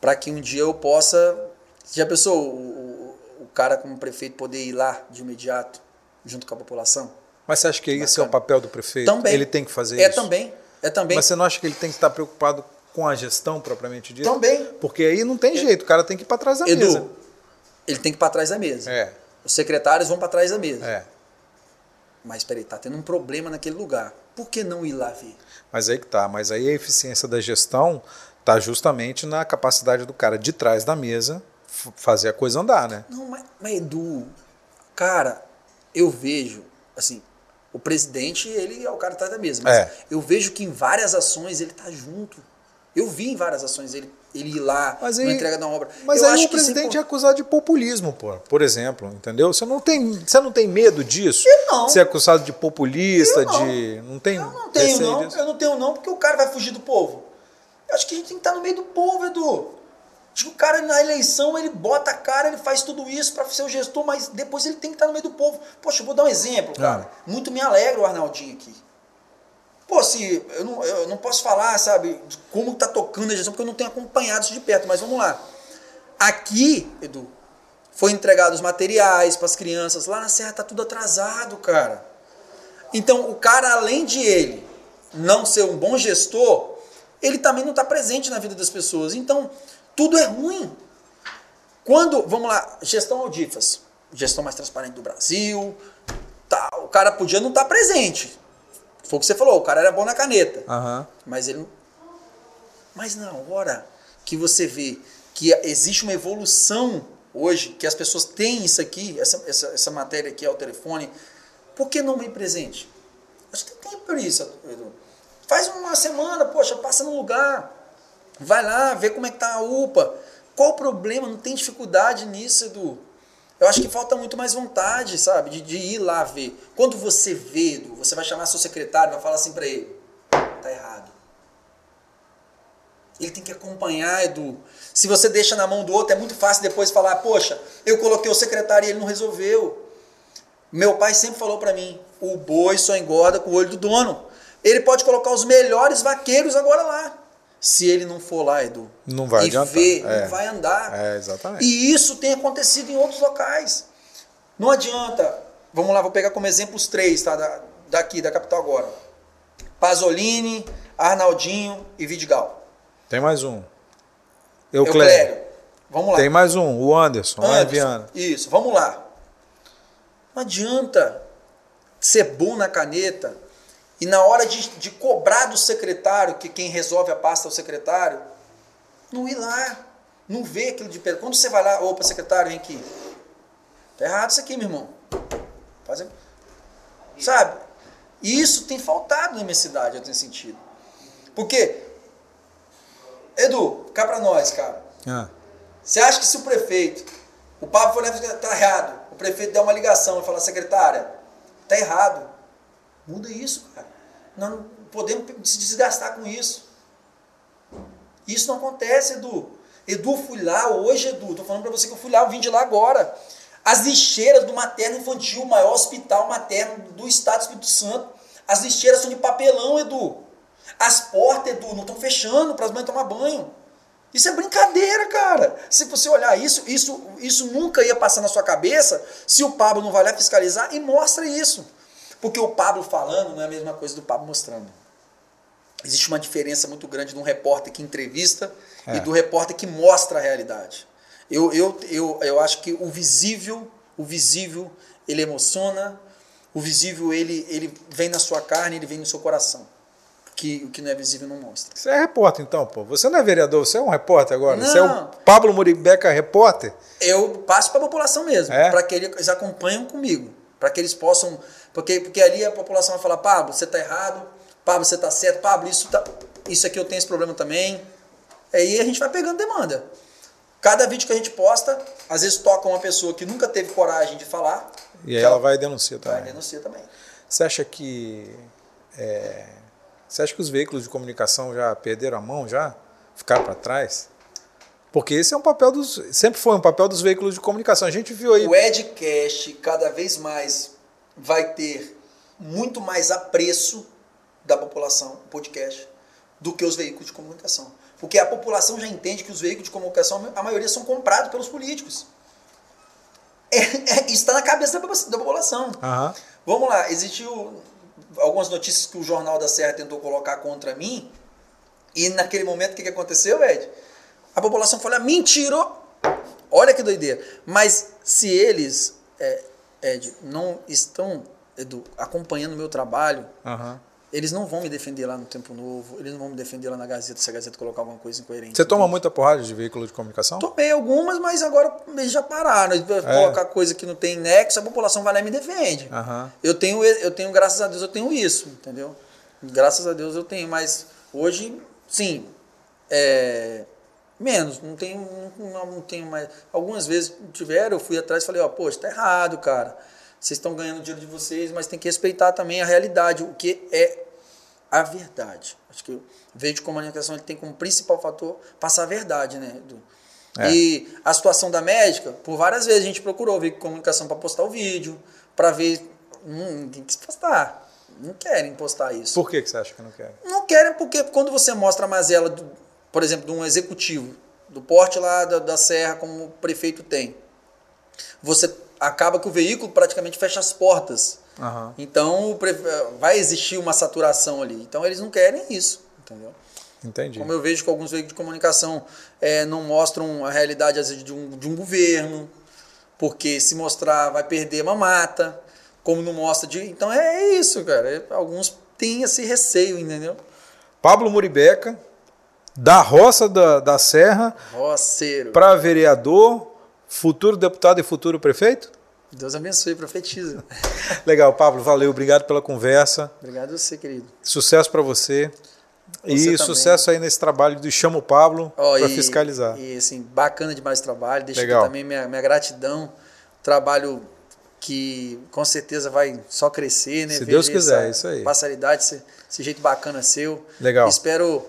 para que um dia eu possa. Já pensou o, cara como prefeito poder ir lá de imediato, junto com a população. Mas você acha que esse é o papel do prefeito? Também. Ele tem que fazer é isso? É também. É também. Mas você não acha que ele tem que estar preocupado com a gestão propriamente dita? Também. Porque aí não tem jeito, o cara tem que ir para trás da Edu, mesa. Ele tem que ir para trás da mesa. É. Os secretários vão para trás da mesa. É. Mas peraí, tá tendo um problema naquele lugar. Por que não ir lá ver? Mas aí que tá. Mas aí a eficiência da gestão tá justamente na capacidade do cara de trás da mesa fazer a coisa andar, né? Não, mas, mas Edu, cara, eu vejo, assim, o presidente, ele é o cara que tá da mesa, mas É. eu vejo que em várias ações ele tá junto. Eu vi em várias ações ele, ele ir lá Mas na aí- entrega da obra. Mas eu aí acho o que isso presidente é impor- acusado de populismo, pô, por exemplo, entendeu? Você não tem, você não tem medo disso? Eu não. Ser acusado de populista, não. de não tem Eu não tenho, não. disso? Eu não tenho, não, porque o cara vai fugir do povo. Eu acho que a gente tem que estar no meio do povo, Edu. Acho que o cara na eleição ele bota a cara, ele faz tudo isso para ser o gestor, mas depois ele tem que estar no meio do povo. Poxa, eu vou dar um exemplo, cara. Ah. Muito me alegra o Arnaldinho aqui. Pô, se eu não, eu não posso falar, sabe, de como tá tocando a gestão, porque eu não tenho acompanhado isso de perto, mas vamos lá. Aqui, Edu, foi entregado os materiais para as crianças. Lá na Serra tá tudo atrasado, cara. Então, o cara, além de ele não ser um bom gestor, ele também não está presente na vida das pessoas. Então, tudo é ruim. Quando, vamos lá, gestão Audifas, gestão mais transparente do Brasil, tá, o cara podia não estar presente. Foi o que você falou, o cara era bom na caneta. Aham. Mas ele não- Mas na hora que você vê que existe uma evolução hoje, que as pessoas têm isso aqui, essa, essa, essa matéria aqui ao telefone, por que não vem presente? Acho que tem tempo para isso, Edu. Faz uma semana, poxa, passa no lugar. Vai lá, vê como é que tá a UPA. Qual o problema? Não tem dificuldade nisso, Edu. Eu acho que falta muito mais vontade, sabe? De, de ir lá ver. Quando você vê, Edu, você vai chamar seu secretário, vai falar assim para ele: tá errado. Ele tem que acompanhar, Edu. Se você deixa na mão do outro, é muito fácil depois falar: poxa, eu coloquei o secretário e ele não resolveu. Meu pai sempre falou para mim: o boi só engorda com o olho do dono. Ele pode colocar os melhores vaqueiros agora lá. Se ele não for lá, Edu, Não vai e adiantar. ver, É. não vai andar. É, exatamente. E isso tem acontecido em outros locais. Não adianta. Vamos lá, vou pegar como exemplo os três, tá? Da- daqui, da capital agora. Pasolini, Arnaldinho e Vidigal. Tem mais um. Euclério. Euclério. Vamos lá. Tem mais um, o Anderson, Anderson. Viana. Isso, vamos lá. Não adianta ser bom na caneta e na hora de, de cobrar do secretário, que quem resolve a pasta é o secretário, não ir lá, não ver aquilo de perto. Quando você vai lá, opa, secretário, vem aqui. Tá errado isso aqui, meu irmão. Faz... Sabe? E isso tem faltado na minha cidade, eu tenho sentido. Porque, Edu, cá pra nós, cara. Ah, Você acha que se o prefeito, o Pablo foi lá e tá errado, o prefeito der uma ligação e falar, secretária, tá errado. Muda isso, cara. Nós não podemos se desgastar com isso. Isso não acontece, Edu. Edu, fui lá hoje, Edu, tô falando pra você que eu fui lá, eu vim de lá agora. As lixeiras do materno infantil, o maior hospital materno do estado do Espírito Santo, as lixeiras são de papelão, Edu. As portas, Edu, não estão fechando para as mães tomar banho. Isso é brincadeira, cara. Se você olhar isso, isso, isso nunca ia passar na sua cabeça se o Pablo não vai lá fiscalizar e mostra isso. Porque o Pablo falando não é a mesma coisa do Pablo mostrando. Existe uma diferença muito grande de um repórter que entrevista É. e do repórter que mostra a realidade. Eu, eu, eu, eu acho que o visível, o visível, ele emociona, o visível, ele, ele vem na sua carne, ele vem no seu coração. Que o que não é visível não mostra. Você é repórter então, pô. Você não é vereador, você é um repórter agora. Você é o Não. Pablo Muribeca repórter. eu passo para a população mesmo, É? para que eles acompanhem comigo, para que eles possam, porque porque ali a população vai falar, Pablo, você está errado, Pablo, você está certo, Pablo, isso tá, isso aqui eu tenho esse problema também. Aí a gente vai pegando demanda. Cada vídeo que a gente posta, às vezes toca uma pessoa que nunca teve coragem de falar, E aí ela vai denunciar vai também. denunciar também. Você acha que. é, você acha que os veículos de comunicação já perderam a mão, já? Ficaram para trás? Porque esse é um papel dos. Sempre foi um papel dos veículos de comunicação. A gente viu aí. O Edcast cada vez mais vai ter muito mais apreço da população, o podcast, do que os veículos de comunicação. Porque a população já entende que os veículos de comunicação, a maioria são comprados pelos políticos. É, é, está na cabeça da, da população. Uhum. Vamos lá, existiu algumas notícias que o Jornal da Serra tentou colocar contra mim. E naquele momento, o que, que aconteceu, Ed? A população falou: mentira! Olha que doideira. Mas se eles, é, Ed, não estão Edu, acompanhando o meu trabalho, uhum. eles não vão me defender lá no Tempo Novo, eles não vão me defender lá na Gazeta se a Gazeta colocar alguma coisa incoerente. Você toma muita porrada de veículo de comunicação? Tomei algumas, mas agora eles já pararam. É. Colocar coisa que não tem nexo, a população vai lá e me defende. Uhum. Eu, tenho, eu tenho, graças a Deus, eu tenho isso, entendeu? Graças a Deus eu tenho, mas hoje, sim, é, menos, não tenho, não, não tenho mais. Algumas vezes tiveram, eu fui atrás e falei, ó, poxa, tá errado, cara vocês estão ganhando o dinheiro de vocês, mas tem que respeitar também a realidade, o que é a verdade. Acho que o veio de comunicação ele tem como principal fator passar a verdade, né? Do, é. E a situação da médica, por várias vezes a gente procurou ver comunicação para postar o vídeo, para ver. Hum, ninguém quis postar. Não querem postar isso. Por que, que você acha que não querem? Não querem porque quando você mostra a mazela, do, por exemplo, de um executivo, do porte lá da, da Serra, como o prefeito tem, você acaba que o veículo praticamente fecha as portas. Uhum. Então vai existir uma saturação ali. Então eles não querem isso, entendeu? Entendi. Como eu vejo que alguns veículos de comunicação é, não mostram a realidade vezes, de um, de um governo, porque se mostrar vai perder uma mata, como não mostra de. Então é isso, cara. É, alguns têm esse receio, entendeu? Pablo Muribeca, da roça da, da Serra, para vereador futuro deputado e futuro prefeito? Deus abençoe, profetiza. Legal, Pablo, valeu, obrigado pela conversa. Obrigado a você, querido. Sucesso para você. você. e também. sucesso aí nesse trabalho do Chamo Pablo oh, para fiscalizar. E assim, bacana demais o trabalho. Deixa Legal. também minha, minha gratidão. Trabalho que com certeza vai só crescer, né? Se Veja Deus quiser, isso aí. Parcialidade, esse, esse jeito bacana seu. Legal. Espero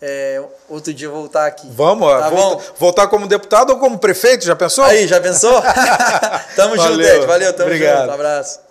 é, outro dia voltar aqui. Vamos, tá volta, voltar como deputado ou como prefeito, já pensou? Aí, já pensou? tamo Valeu. junto, Ed. Valeu, tamo Obrigado. junto. Um abraço.